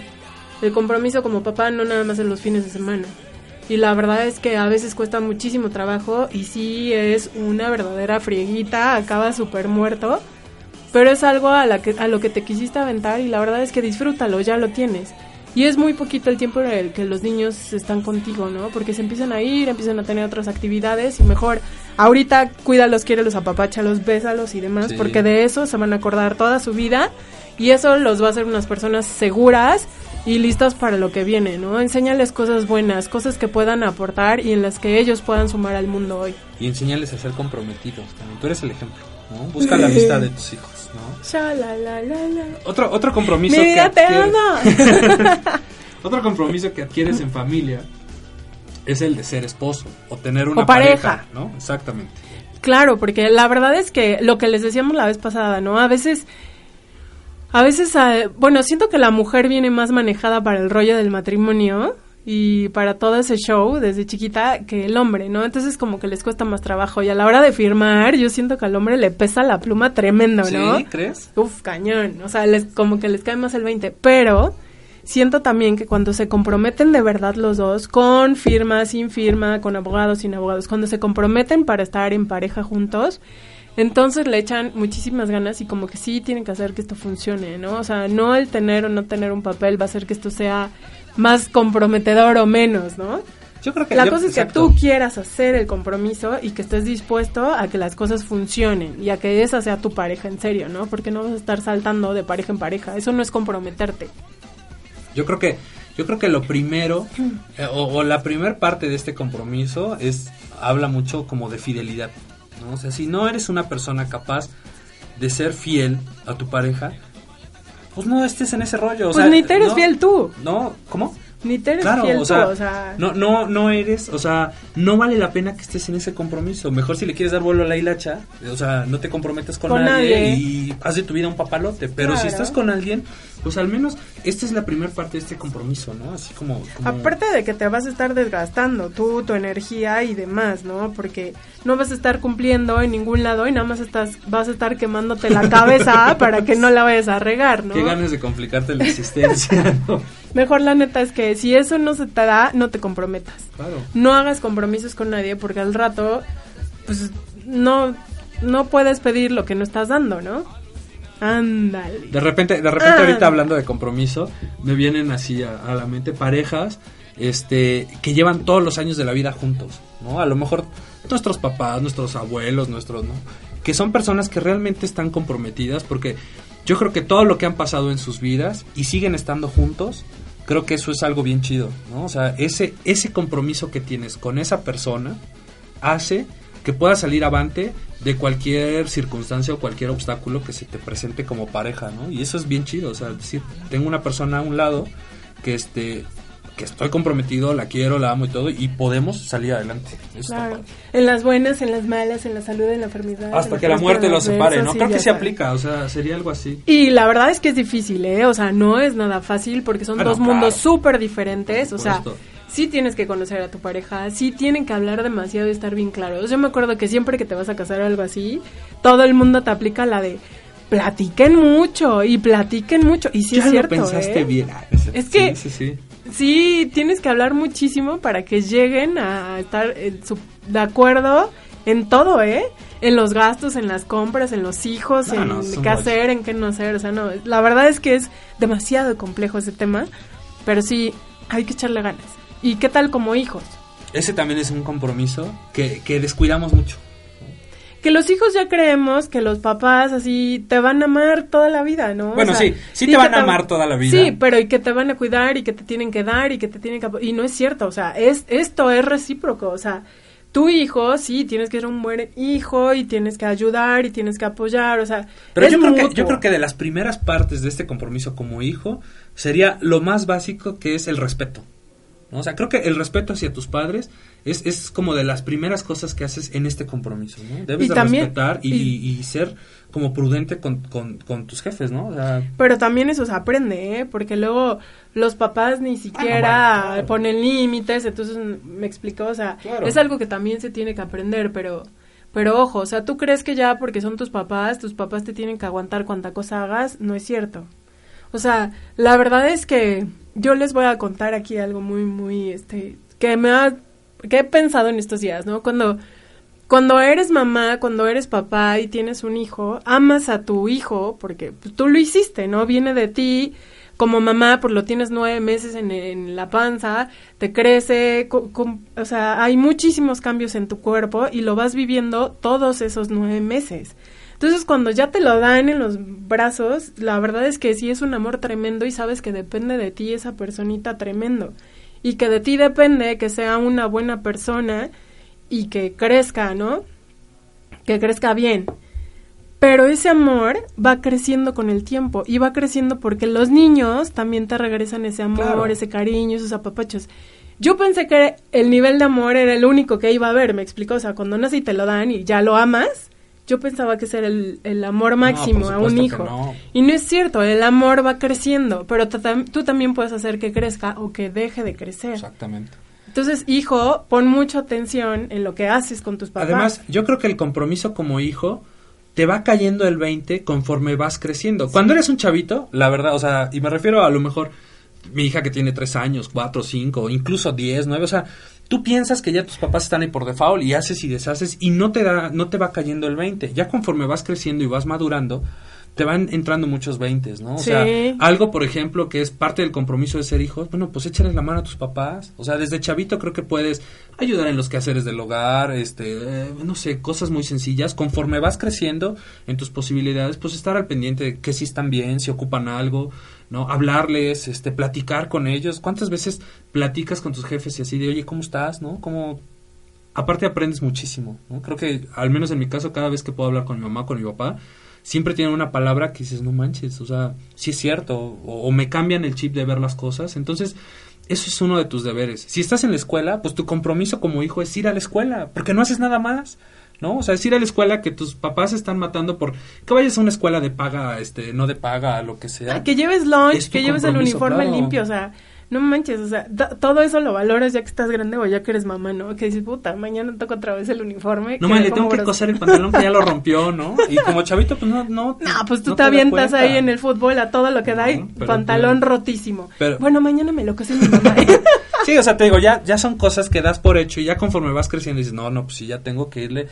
El compromiso como papá no nada más en los fines de semana. Y la verdad es que a veces cuesta muchísimo trabajo y sí es una verdadera frieguita, acaba súper muerto. Pero es algo a, la que, a lo que te quisiste aventar y la verdad es que disfrútalo, ya lo tienes. Y es muy poquito el tiempo en el que los niños están contigo, ¿no? Porque se empiezan a ir, empiezan a tener otras actividades y mejor ahorita cuídalos, quiérelos, apapáchalos, bésalos y demás, Sí. porque de eso se van a acordar toda su vida y eso los va a hacer unas personas seguras y listas para lo que viene, ¿no? Enséñales cosas buenas, cosas que puedan aportar y en las que ellos puedan sumar al mundo hoy. Y enseñarles a ser comprometidos. también. Tú eres el ejemplo, ¿no? Busca la amistad de tus hijos, ¿no? Sha, la, la, la, la. Otro, otro compromiso Mi que vida adquieres-. Otro compromiso que adquieres en familia es el de ser esposo o tener una O pareja. ¿no? Exactamente. Claro, porque la verdad es que lo que les decíamos la vez pasada, ¿no? A veces, a veces, eh, bueno, siento que la mujer viene más manejada para el rollo del matrimonio y para todo ese show desde chiquita que el hombre, ¿no? Entonces como que les cuesta más trabajo y a la hora de firmar yo siento que al hombre le pesa la pluma tremendo, ¿no? ¿Sí? ¿Crees? Uf, cañón. O sea, les, como que les cae más el 20. Pero siento también que cuando se comprometen de verdad los dos, con firma, sin firma, con abogados, sin abogados, cuando se comprometen para estar en pareja juntos, entonces le echan muchísimas ganas y como que sí tienen que hacer que esto funcione, ¿no? O sea, no el tener o no tener un papel va a hacer que esto sea más comprometedor o menos, ¿no? Yo creo que La yo- cosa es que tú quieras hacer el compromiso y que estés dispuesto a que las cosas funcionen y a que esa sea tu pareja en serio, ¿no? Porque no vas a estar saltando de pareja en pareja. Eso no es comprometerte. Yo creo que yo creo que lo primero eh, o, o la primer parte de este compromiso es habla mucho como de fidelidad, ¿no? O sea, si no eres una persona capaz de ser fiel a tu pareja, pues no estés en ese rollo, o Pues sea, ni te eres no- fiel tú. No, ¿cómo? Ni te eres Claro, fiel o sea, tú, o sea... no, no, no eres, o sea, no vale la pena que estés en ese compromiso. Mejor si le quieres dar vuelo a la hilacha, o sea, no te comprometas con, Con nadie, nadie. y haz de tu vida un papalote. Pero si estás con alguien, pues al menos esta es la primera parte de este compromiso, ¿no? Así como... como- Aparte de que te vas a estar desgastando tú, tu energía y demás, ¿no? Porque no vas a estar cumpliendo en ningún lado y nada más estás, vas a estar quemándote la cabeza para que no la vayas a regar, ¿no? Qué ganas de complicarte la existencia, ¿no? Mejor la neta es que si eso no se te da, no te comprometas. Claro. No hagas compromisos con nadie porque al rato, pues, no, no puedes pedir lo que no estás dando, ¿no? Ándale. De repente, de repente Ah. ahorita hablando de compromiso, me vienen así a, a la mente parejas este que llevan todos los años de la vida juntos, ¿no? A lo mejor nuestros papás, nuestros abuelos, nuestros, ¿no? Que son personas que realmente están comprometidas porque yo creo que todo lo que han pasado en sus vidas y siguen estando juntos, creo que eso es algo bien chido, ¿no? O sea, ese ese compromiso que tienes con esa persona hace que puedas salir avante de cualquier circunstancia o cualquier obstáculo que se te presente como pareja, ¿no? Y eso es bien chido, o sea, decir, tengo una persona a un lado que este que estoy comprometido, la quiero, la amo y todo y podemos salir adelante. Eso Claro. En las buenas, en las malas, en la salud, en la enfermedad. Hasta en que la muerte los separe, ¿no? sí, Creo que se aplica, o sea, sería algo así. Y la verdad es que es difícil, ¿eh? O sea, no es nada fácil porque son dos mundos súper diferentes. O sea. Sí tienes que conocer a tu pareja, sí tienen que hablar demasiado y estar bien claros. Yo me acuerdo que siempre que te vas a casar o algo así, todo el mundo te aplica la de platiquen mucho y platiquen mucho. Y sí ya es cierto, lo pensaste ¿eh? bien. Es que- sí, sí, sí. Sí, tienes que hablar muchísimo para que lleguen a estar su- de acuerdo en todo, ¿eh? En los gastos, en las compras, en los hijos, No, en no, qué hacer, en qué no hacer. O sea, no, la verdad es que es demasiado complejo ese tema, pero sí, hay que echarle ganas. ¿Y qué tal como hijos? Ese también es un compromiso que, que descuidamos mucho. Que los hijos ya creemos que los papás así te van a amar toda la vida, ¿no? O Bueno, sea, sí, sí te van a amar toda la vida. Sí, pero y que te van a cuidar y que te tienen que dar y que te tienen que... Y no es cierto, o sea, es esto es recíproco, o sea, tu hijo, sí, tienes que ser un buen hijo y tienes que ayudar y tienes que apoyar, o sea... Pero yo creo, que, yo creo que de las primeras partes de este compromiso como hijo sería lo más básico que es el respeto. ¿No? O sea, creo que el respeto hacia tus padres es, es como de las primeras cosas que haces en este compromiso, ¿no? Debes Y de también- respetar y, y- y ser como prudente con, con, con tus jefes, ¿no? O sea, Pero también eso se aprende, ¿eh? Porque luego los papás ni siquiera bueno, claro. ponen límites, entonces me explicó, o sea, Claro. es algo que también se tiene que aprender, pero pero ojo, o sea, tú crees que ya porque son tus papás, tus papás te tienen que aguantar cuanta cosa hagas, no es cierto. O sea, la verdad es que yo les voy a contar aquí algo muy muy este que me ha que he pensado en estos días, ¿no? Cuando cuando eres mamá, cuando eres papá y tienes un hijo, amas a tu hijo porque pues, tú lo hiciste, ¿no? Viene de ti. Como mamá, pues lo tienes nueve meses en, en la panza, te crece, o sea, hay muchísimos cambios en tu cuerpo y lo vas viviendo todos esos nueve meses. Entonces, cuando ya te lo dan en los brazos, la verdad es que sí es un amor tremendo y sabes que depende de ti esa personita tremendo. Y que de ti depende que sea una buena persona y que crezca, ¿no? Que crezca bien. Pero ese amor va creciendo con el tiempo y va creciendo porque los niños también te regresan ese amor, Claro. ese cariño, esos apapachos. Yo pensé que el nivel de amor era el único que iba a haber, me explicó, o sea, cuando nace y te lo dan y ya lo amas, yo pensaba que ese era el, el amor máximo a un hijo. no. Y no es cierto, el amor va creciendo, pero tú también puedes hacer que crezca o que deje de crecer. exactamente. Entonces, hijo, pon mucha atención en lo que haces con tus papás. Además, yo creo que el compromiso como hijo te va cayendo el 20 conforme vas creciendo. Cuando eres un chavito, la verdad, o sea, y me refiero a lo mejor mi hija que tiene 3 años, 4, 5, incluso 10, 9, o sea, tú piensas que ya tus papás están ahí por default y haces y deshaces y no te da no te va cayendo el 20. Ya conforme vas creciendo y vas madurando, te van entrando muchos 20, ¿no? O Sí. sea, algo, por ejemplo, que es parte del compromiso de ser hijos, bueno, pues échales la mano a tus papás. O sea, desde chavito creo que puedes ayudar en los quehaceres del hogar, este, eh, no sé, cosas muy sencillas. Conforme vas creciendo en tus posibilidades, pues estar al pendiente de que si están bien, si ocupan algo, ¿no? Hablarles, este, platicar con ellos. ¿Cuántas veces platicas con tus jefes y así de, oye, ¿cómo estás, no? ¿Cómo, aparte aprendes muchísimo, ¿no? Creo que, al menos en mi caso, cada vez que puedo hablar con mi mamá, con mi papá, siempre tienen una palabra que dices, no manches, o sea, sí es cierto, o, o me cambian el chip de ver las cosas, entonces, eso es uno de tus deberes. Si estás en la escuela, pues tu compromiso como hijo es ir a la escuela, porque no haces nada más. ¿No? O sea, es ir a la escuela que tus papás están matando por que vayas a una escuela de paga, este, no de paga, lo que sea. Ah, que lleves lunch, que lleves el uniforme claro. limpio, o sea, no manches, o sea, todo eso lo valoras ya que estás grande o ya que eres mamá, ¿no? Que dices, puta, mañana toco otra vez el uniforme. No me le tengo que coser el pantalón que ya lo rompió, ¿no? Y como chavito, pues no, no. No, pues tú no te avientas ahí en el fútbol a todo lo que da y No, pantalón rotísimo. Pero- bueno, mañana me lo cose mi mamá. Sí, o sea, te digo, ya, ya son cosas que das por hecho y ya conforme vas creciendo dices, no, no, pues sí, ya tengo que irle,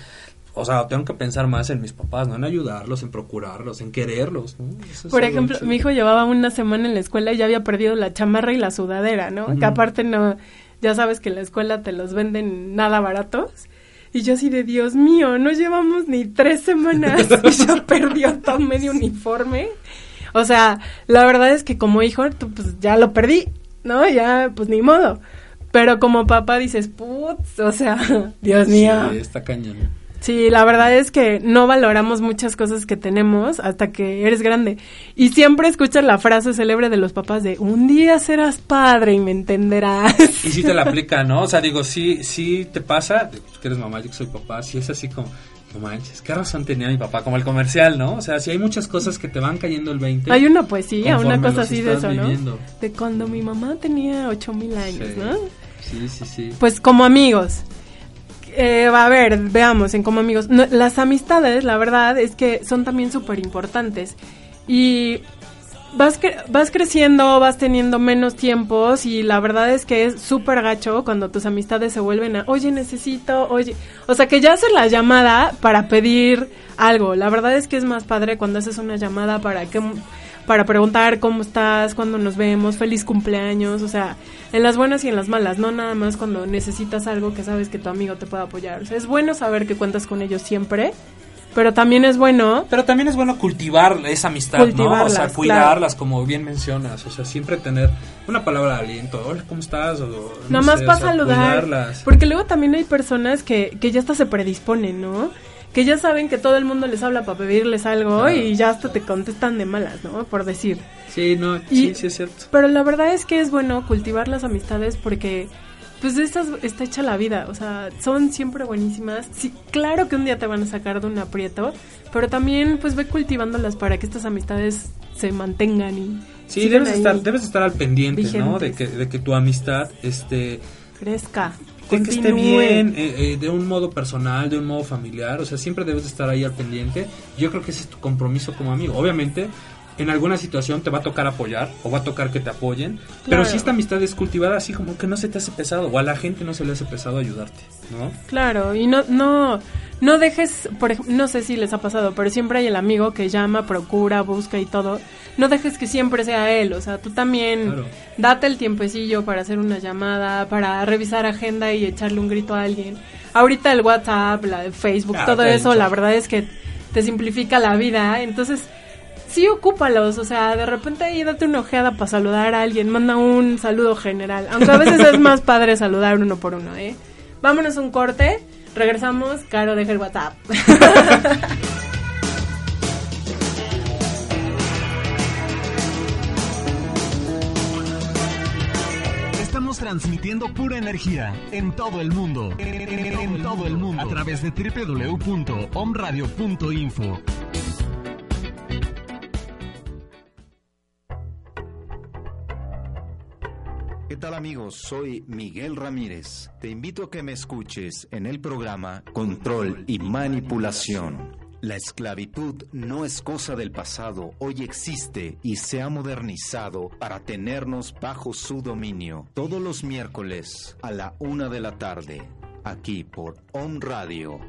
o sea, tengo que pensar más en mis papás, ¿no? En ayudarlos, en procurarlos, en quererlos, ¿no? Eso es Por ejemplo, mi hijo llevaba una semana en la escuela y ya había perdido la chamarra y la sudadera, ¿no? Que aparte no, ya sabes que en la escuela te los venden nada baratos. Y yo así de, Dios mío, no llevamos ni tres semanas y ya perdió todo medio uniforme. O sea, la verdad es que como hijo, pues ya lo perdí, ¿no? Ya, pues ni modo. Pero como papá dices, putz, o sea, Dios mío. Sí, está cañón. Sí, la verdad es que no valoramos muchas cosas que tenemos hasta que eres grande. Y siempre escuchas la frase célebre de los papás de un día serás padre y me entenderás. Y sí te la aplica, ¿no? O sea, digo, sí, sí te pasa, pues, que eres mamá, yo que soy papá, sí es así como, no manches, ¿qué razón tenía mi papá? Como el comercial, ¿no? O sea, sí hay muchas cosas que te van cayendo el 20. Hay una poesía, una cosa así de eso, ¿no? De cuando mi mamá tenía ocho mil años, Sí. ¿no? Sí, sí, sí. Pues como amigos. Eh, a ver, veamos en como amigos. No, las amistades, la verdad, es que son también súper importantes. Y vas, vas creciendo, vas teniendo menos tiempos y la verdad es que es súper gacho cuando tus amistades se vuelven a, oye, necesito, oye. O sea, que ya haces la llamada para pedir algo. La verdad es que es más padre cuando haces una llamada para que para preguntar cómo estás, cuándo nos vemos, feliz cumpleaños, o sea, en las buenas y en las malas, no nada más cuando necesitas algo que sabes que tu amigo te puede apoyar. O sea, es bueno saber que cuentas con ellos siempre, pero también es bueno Pero también es bueno cultivar esa amistad, ¿no? O sea, cuidarlas, como bien mencionas. O sea, siempre tener una palabra de aliento. Hola, ¿cómo estás? O, no Nada más sé, o para sea, saludar. cuidarlas. Porque luego también hay personas que, que ya hasta se predisponen, ¿no? que ya saben que todo el mundo les habla para pedirles algo Claro. y ya hasta te contestan de malas, ¿no? Por decir. Sí, no, Y- sí, sí es cierto. Pero la verdad es que es bueno cultivar las amistades porque pues de estas está hecha la vida, o sea, son siempre buenísimas. Sí, claro que un día te van a sacar de un aprieto, pero también pues ve cultivándolas para que estas amistades se mantengan y Sí, debes estar, debes estar al pendiente, ¿no? De que, de que tu amistad, este, crezca, de que esté bien, eh, eh, de un modo personal, de un modo familiar, o sea, siempre debes de estar ahí al pendiente. Yo creo que ese es tu compromiso como amigo. Obviamente, en alguna situación te va a tocar apoyar o va a tocar que te apoyen, pero Claro. si esta amistad es cultivada así como que no se te hace pesado o a la gente no se le hace pesado ayudarte, ¿no? Claro, y no, no, no dejes, por no sé si les ha pasado, pero siempre hay el amigo que llama, procura, busca y todo. No dejes que siempre sea él, o sea, tú también Claro. date el tiempecillo para hacer una llamada, para revisar agenda y echarle un grito a alguien. Ahorita el WhatsApp, la de Facebook, Ah, todo eso, la verdad es que te simplifica la vida, entonces sí ocúpalos, o sea, de repente ahí date una ojeada para saludar a alguien, manda un saludo general, aunque a veces es más padre saludar uno por uno, ¿eh? Vámonos un corte, regresamos, Caro deja el WhatsApp. Estamos transmitiendo pura energía en todo el mundo. En todo el mundo. A través de www.omradio.info. ¿Qué tal amigos? Soy Miguel Ramírez. Te invito a que me escuches en el programa Control y Manipulación. La esclavitud no es cosa del pasado, hoy existe y se ha modernizado para tenernos bajo su dominio. Todos los miércoles a la una de la tarde, aquí por On Radio.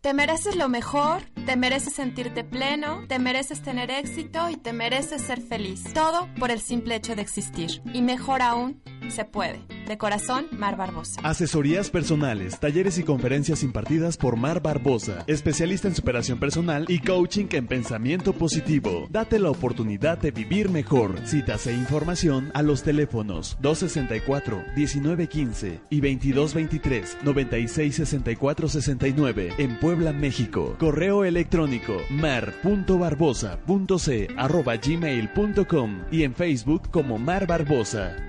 Te mereces lo mejor, te mereces sentirte pleno, te mereces tener éxito y te mereces ser feliz. Todo por el simple hecho de existir. Y mejor aún, se puede. De corazón, Mar Barbosa. Asesorías personales, talleres y conferencias impartidas por Mar Barbosa, especialista en superación personal y coaching en pensamiento positivo. Date la oportunidad de vivir mejor. Citas e información a los teléfonos 264-1915 y 2223-966469 en Puebla, México. Correo electrónico mar.barbosa.c@gmail.com y en Facebook como Mar Barbosa.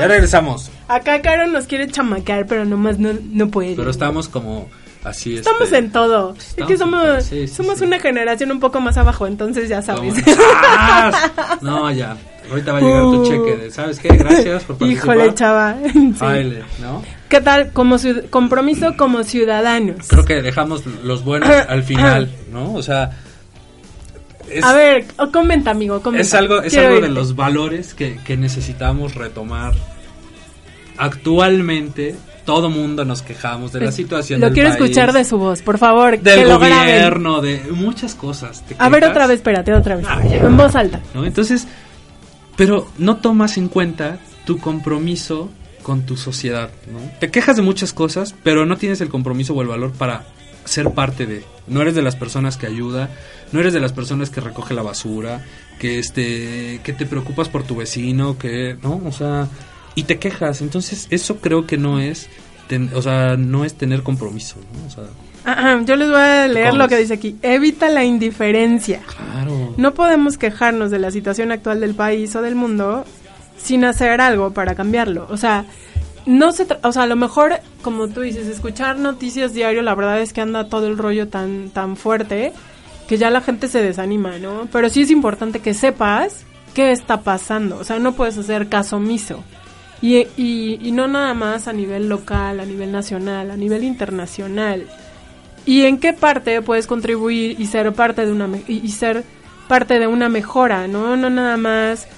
Ya regresamos, Acá Caro nos quiere chamacar, pero nomás no, no puede. pero estamos como así Estamos este, en todo. es Estamos que somos, todo, sí, sí, somos sí. una generación un poco más abajo, entonces ya sabes. No, ya. Ahorita va a llegar tu Uh. cheque de, ¿sabes qué? Gracias por participar. Híjole, chava. Baile, ¿no? ¿Qué tal? Como compromiso como ciudadanos. Creo que dejamos los buenos al final, ¿no? O sea, es, A ver, comenta, amigo, comenta. es algo, es Quiero algo de los valores que, que necesitamos retomar. Actualmente, todo mundo nos quejamos de la situación Lo del quiero país, escuchar de su voz, por favor. del que lo graben. gobierno, de muchas cosas. ¿Te A ver, otra vez, espérate, otra vez. Ah, en voz alta. ¿no? Entonces, pero no tomas en cuenta tu compromiso con tu sociedad, ¿no? Te quejas de muchas cosas, pero no tienes el compromiso o el valor para ser parte de. No eres de las personas que ayuda, no eres de las personas que recoge la basura, que este que te preocupas por tu vecino, que, ¿no? O sea, y te quejas. Entonces, eso creo que no es ten- o sea, no es tener compromiso, ¿no? O sea, yo les voy a leer ¿Cómo lo que dice aquí. Evita la indiferencia. claro. No podemos quejarnos de la situación actual del país o del mundo sin hacer algo para cambiarlo. O sea, no se, o sea, a lo mejor, como tú dices, escuchar noticias diario, la verdad es que anda todo el rollo tan, tan fuerte que ya la gente se desanima, ¿no? Pero sí es importante que sepas qué está pasando. O sea, no puedes hacer caso omiso. Y, y, y no nada más a nivel local, a nivel nacional, a nivel internacional. ¿Y en qué parte puedes contribuir y ser parte de una y ser parte de una mejora, ¿no? No nada más,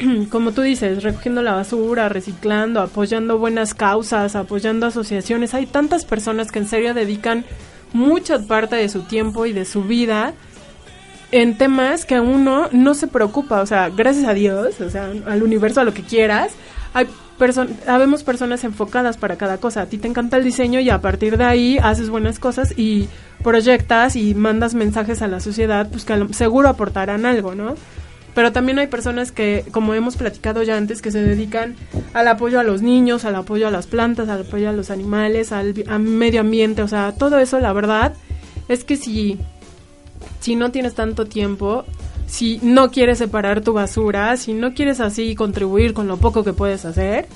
como tú dices, recogiendo la basura, reciclando, apoyando buenas causas, apoyando asociaciones. Hay tantas personas que en serio dedican mucha parte de su tiempo y de su vida en temas que uno no se preocupa, o sea, gracias a Dios, o sea, al universo, a lo que quieras, hay person habemos personas enfocadas para cada cosa. A ti te encanta el diseño y a partir de ahí haces buenas cosas y proyectas y mandas mensajes a la sociedad, pues que seguro aportarán algo, ¿no? Pero también hay personas que, como hemos platicado ya antes, que se dedican al apoyo a los niños, al apoyo a las plantas, al apoyo a los animales, al, medio ambiente, o sea, todo eso, la verdad, es que si, si no tienes tanto tiempo, si no quieres separar tu basura, si no quieres así contribuir con lo poco que puedes hacer,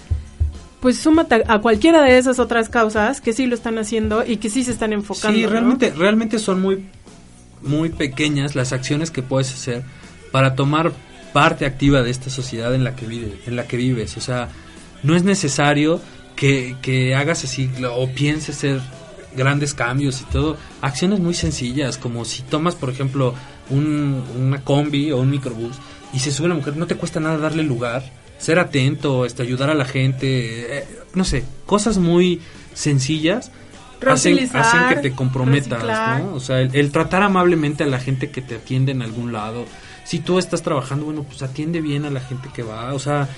pues súmate a cualquiera de esas otras causas que sí lo están haciendo y que sí se están enfocando. Sí, realmente, realmente son muy, muy pequeñas las acciones que puedes hacer para tomar parte activa de esta sociedad en la que vive, en la que vives. O sea, no es necesario que, que hagas así o pienses ser grandes cambios y todo. Acciones muy sencillas, como si tomas, por ejemplo, un, una combi o un microbús y se sube una mujer, no te cuesta nada darle lugar, ser atento, este, ayudar a la gente, eh, no sé, cosas muy sencillas hacen, hacen, que te comprometas, ¿no? O sea, el, tratar amablemente a la gente que te atiende en algún lado. Si tú estás trabajando, bueno, pues atiende bien a la gente que va. O sea,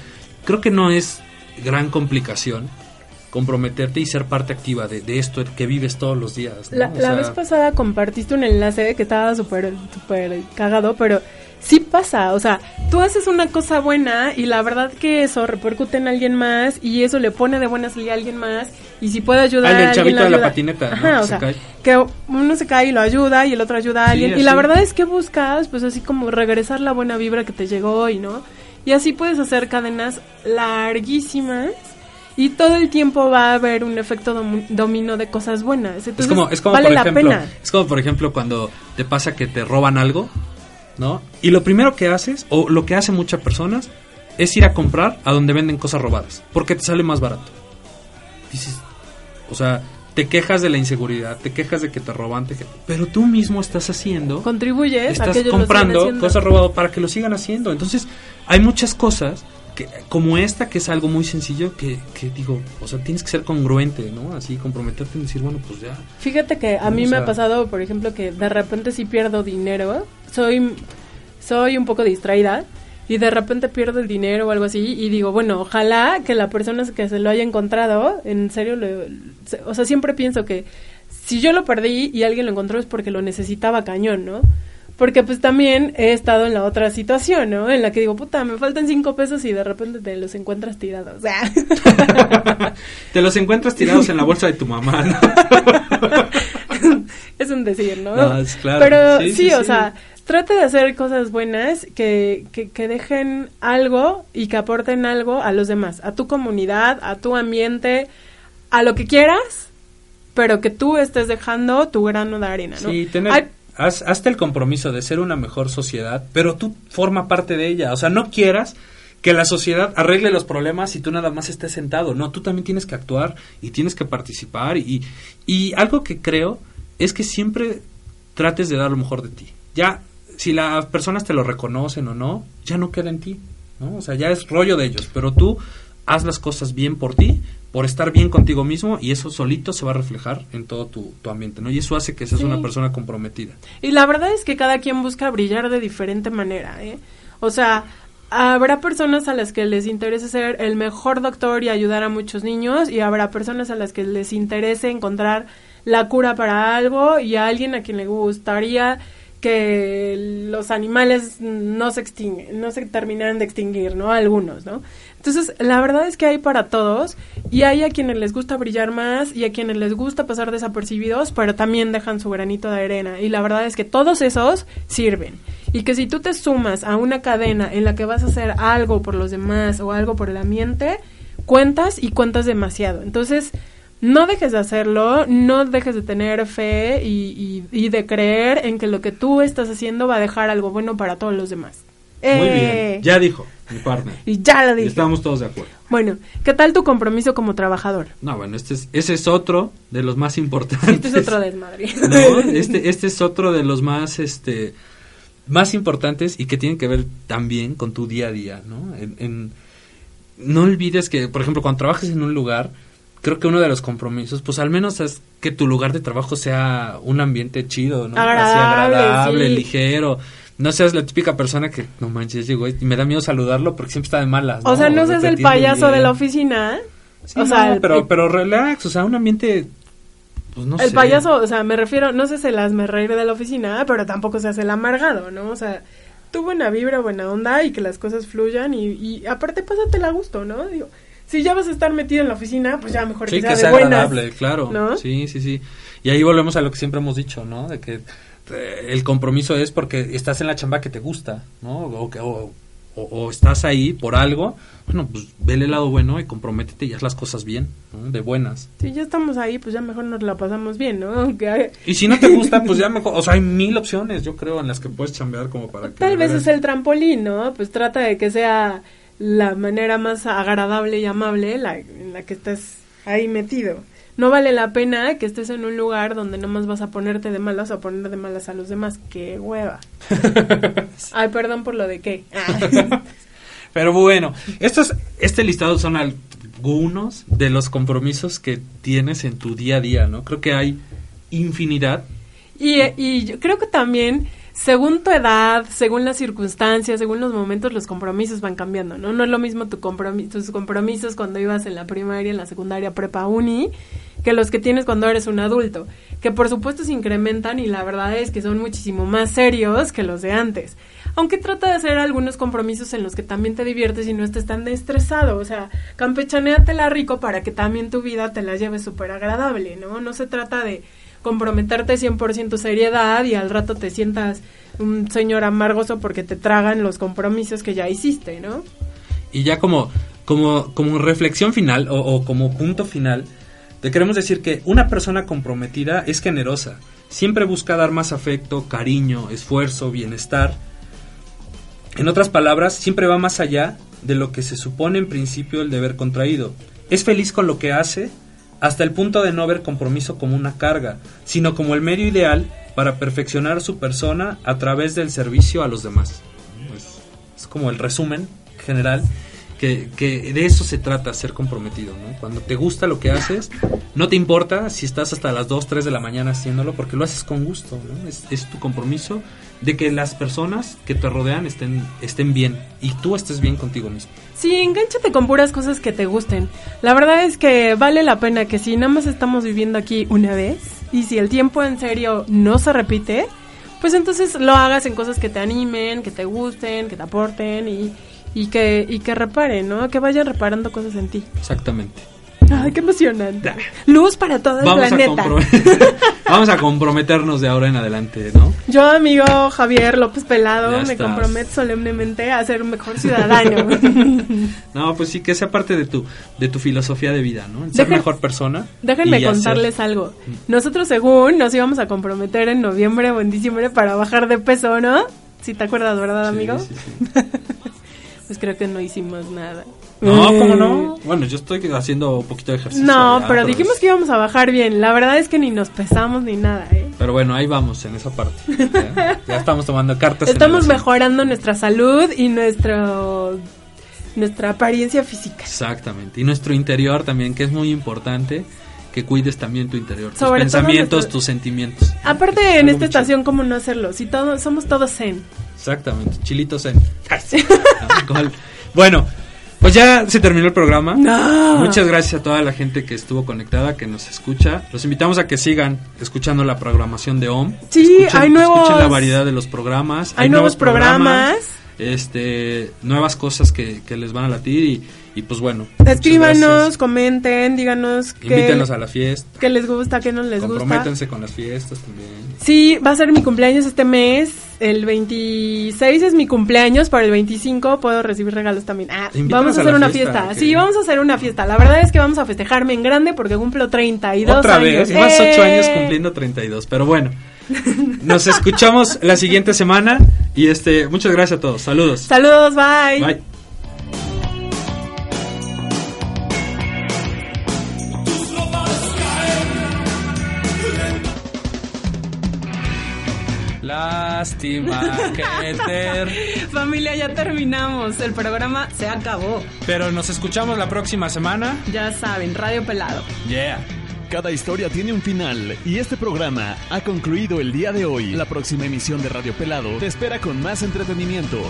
creo que no es gran complicación comprometerte y ser parte activa de, de esto que vives todos los días. La, vez pasada compartiste un enlace que estaba súper súper cagado, pero sí pasa, o sea, tú haces una cosa buena y la verdad que eso repercute en alguien más y eso le pone de buena salida a alguien más y si puede ayudar a alguien chavito de la patineta, o sea, que uno se cae y lo ayuda y el otro ayuda a alguien y la verdad es que buscas pues así como regresar la buena vibra que te llegó y no y así puedes hacer cadenas larguísimas y todo el tiempo va a haber un efecto dominó de cosas buenas. Entonces, es como, es como vale por la ejemplo, pena. es como por ejemplo cuando te pasa que te roban algo, ¿no? Y lo primero que haces o lo que hacen muchas personas es ir a comprar a donde venden cosas robadas, porque te sale más barato. Dices, o sea, te quejas de la inseguridad, te quejas de que te roban, te que- pero tú mismo estás haciendo Contribuyes a estás que ellos comprando cosas robadas para que lo sigan haciendo. Entonces, hay muchas cosas que, como esta, que es algo muy sencillo, que, que digo, o sea, tienes que ser congruente, ¿no? Así, comprometerte en decir, bueno, pues ya. Fíjate que a mí me sea- ha pasado, por ejemplo, que de repente si pierdo dinero, soy soy un poco distraída y de repente pierdo el dinero o algo así y digo, bueno, ojalá que la persona que se lo haya encontrado, en serio, o sea, siempre pienso que si yo lo perdí y alguien lo encontró es porque lo necesitaba cañón, ¿no? Porque pues también he estado en la otra situación, ¿no? En la que digo, puta, me faltan cinco pesos y de repente te los encuentras tirados. Sea, Te los encuentras tirados en la bolsa de tu mamá, ¿no? es un decir, ¿no? No, es claro. Pero sí, Sí, sí, o sí. sea, trate de hacer cosas buenas que, que, que dejen algo y que aporten algo a los demás, a tu comunidad, a tu ambiente, a lo que quieras, pero que tú estés dejando tu grano de arena, ¿no? Sí, tener, Hay- haz, hazte el compromiso de ser una mejor sociedad, pero tú forma parte de ella. O sea, no quieras que la sociedad arregle los problemas y tú nada más estés sentado. No, tú también tienes que actuar y tienes que participar. Y, y algo que creo es que siempre trates de dar lo mejor de ti. Ya, si las personas te lo reconocen o no, ya no queda en ti. ¿no? O sea, ya es rollo de ellos. Pero tú haz las cosas bien por ti, por estar bien contigo mismo y eso solito se va a reflejar en todo tu, tu ambiente, ¿no? Y eso hace que seas Sí. una persona comprometida. Y la verdad es que cada quien busca brillar de diferente manera, ¿eh? O sea, habrá personas a las que les interese ser el mejor doctor y ayudar a muchos niños y habrá personas a las que les interese encontrar la cura para algo y a alguien a quien le gustaría que los animales no se extinguen, no se terminaran de extinguir, ¿no? Algunos, ¿no? Entonces, la verdad es que hay para todos y hay a quienes les gusta brillar más y a quienes les gusta pasar desapercibidos, pero también dejan su granito de arena. Y la verdad es que todos esos sirven. Y que si tú te sumas a una cadena en la que vas a hacer algo por los demás o algo por el ambiente, cuentas y cuentas demasiado. Entonces, no dejes de hacerlo, no dejes de tener fe y, y- y de creer en que lo que tú estás haciendo va a dejar algo bueno para todos los demás. Muy ¡Eh! bien, ya dijo mi partner. Y ya lo Y dije. estamos todos de acuerdo. Bueno, ¿qué tal tu compromiso como trabajador? No, bueno, este es, ese es otro de los más importantes. Este es otro desmadre. No, este, este es otro de los más, este, más importantes y que tienen que ver también con tu día a día, ¿no? En, en- no olvides que, por ejemplo, cuando trabajes en un lugar, creo que uno de los compromisos, pues al menos es que tu lugar de trabajo sea un ambiente chido, ¿no? Así Agradable, agradable, sí. ligero. No seas la típica persona que, no manches, llegó y me da miedo saludarlo porque siempre está de malas. O sea, no seas el payaso de la oficina. Sí, o no, sea, el- pero, pero relax, o sea, un ambiente, pues no el sé. payaso, o sea, me refiero, no seas el hazme reír de la oficina, pero tampoco seas el amargado, ¿no? O sea, tú buena vibra, buena onda y que las cosas fluyan y, y aparte pásatela a gusto, ¿no? Digo, si ya vas a estar metido en la oficina, pues ya mejor Sí, que sea, que de sea buenas. agradable, claro. ¿no? Sí, sí, sí. Y ahí volvemos a lo que siempre hemos dicho, ¿no? De que eh, el compromiso es porque estás en la chamba que te gusta, ¿no? O, que- o, o- o estás ahí por algo. Bueno, pues vele el lado bueno y comprométete y haz las cosas bien, ¿no? De buenas. Si ya estamos ahí, pues ya mejor nos la pasamos bien, ¿no? Aunque Y si no te gusta, pues ya mejor. O sea, hay mil opciones, yo creo, en las que puedes chambear como para que. Tal vez es el trampolín, ¿no? Pues trata de que sea la manera más agradable y amable la, en la que estés ahí metido. No vale la pena que estés en un lugar donde nomás vas a ponerte de malas o poner de malas a los demás. ¡Qué hueva! Ay, perdón por lo de qué. Ah. Pero bueno, estos, este listado son algunos de los compromisos que tienes en tu día a día, ¿no? Creo que hay infinidad. Y, y yo creo que también, según tu edad, según las circunstancias, según los momentos, los compromisos van cambiando, ¿no? No es lo mismo tus compromisos cuando ibas en la primaria, en la secundaria, prepa, uni, que los que tienes cuando eres un adulto, que por supuesto se incrementan y la verdad es que son muchísimo más serios que los de antes. Aunque trata de hacer algunos compromisos en los que también te diviertes y no estés tan estresado, o sea, campechanéatela rico para que también tu vida te la lleves súper agradable, ¿no? No se trata de comprometerte 100% seriedad y al rato te sientas un señor amargoso porque te tragan los compromisos que ya hiciste, ¿no? Y ya como, como, como reflexión final o, o como punto final, te queremos decir que una persona comprometida es generosa. Siempre busca dar más afecto, cariño, esfuerzo, bienestar. En otras palabras, siempre va más allá de lo que se supone en principio el deber contraído. Es feliz con lo que hace hasta el punto de no ver compromiso como una carga, sino como el medio ideal para perfeccionar su persona a través del servicio a los demás. Es, es como el resumen general que, que de eso se trata, ser comprometido, ¿no? Cuando te gusta lo que haces, no te importa si estás hasta las 2, 3 de la mañana haciéndolo, porque lo haces con gusto, ¿no? Es, es tu compromiso de que las personas que te rodean estén, estén bien y tú estés bien contigo mismo. Sí, engánchate con puras cosas que te gusten. La verdad es que vale la pena que si nada más estamos viviendo aquí una vez y si el tiempo en serio no se repite, pues entonces lo hagas en cosas que te animen, que te gusten, que te aporten y, y que, y que reparen, ¿no? Que vayan reparando cosas en ti. Exactamente. Ay, qué emocionante. Luz para todo el Vamos planeta. Vamos a comprometernos de ahora en adelante, ¿no? Yo, amigo Javier López Pelado, Ya me estás. comprometo solemnemente a ser un mejor ciudadano. No, pues sí, que sea parte de tu, de tu filosofía de vida, ¿no? Ser Dejen- mejor persona. Déjenme hacer- contarles algo. Nosotros, según, nos íbamos a comprometer en noviembre o en diciembre para bajar de peso, ¿no? Si te acuerdas, ¿verdad, Sí, amigo? sí. Pues creo que no hicimos nada. No, Eh, ¿cómo no? Bueno, yo estoy haciendo un poquito de ejercicio. No, pero dijimos es- que íbamos a bajar bien. La verdad es que ni nos pesamos ni nada, ¿eh? Pero bueno, ahí vamos en esa parte. Ya, Ya estamos tomando cartas. en Estamos asunto. mejorando nuestra salud y nuestro nuestra apariencia física. Exactamente. Y nuestro interior también, que es muy importante que cuides también tu interior. Tus Sobre pensamientos, nuestro- tus sentimientos. Aparte, en esta estación, ¿cómo no hacerlo? Si todos somos todos zen. Exactamente. Chilitos en. Alcohol. bueno, pues ya se terminó el programa. No. Muchas gracias a toda la gente que estuvo conectada, que nos escucha. Los invitamos a que sigan escuchando la programación de OM. Sí, Escuchen- hay nuevos- Escuchen la variedad de los programas. Hay nuevos programas. Este, nuevas cosas que, que les van a latir y, y pues bueno. Escríbanos, comenten, díganos Invítenos a la fiesta. qué les gusta, qué no les gusta. Comprométanse con las fiestas también. Sí, va a ser mi cumpleaños este mes. El 26 es mi cumpleaños, para el 25 puedo recibir regalos también. Ah, vamos a hacer una fiesta. Sí, vamos a hacer una fiesta. La verdad es que vamos a festejarme en grande porque cumplo 32 Otra años. vez, llevas ocho ¡Eh! años cumpliendo 32, pero bueno. Nos escuchamos la siguiente semana y este, muchas gracias a todos. Saludos. Saludos, bye. Bye. Lástima que ter... Familia, ya terminamos. El programa se acabó. Pero nos escuchamos la próxima semana. Ya saben, Radio Pelado. Yeah. Cada historia tiene un final y este programa ha concluido el día de hoy. La próxima emisión de Radio Pelado te espera con más entretenimiento.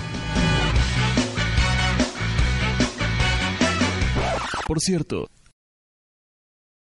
Por cierto,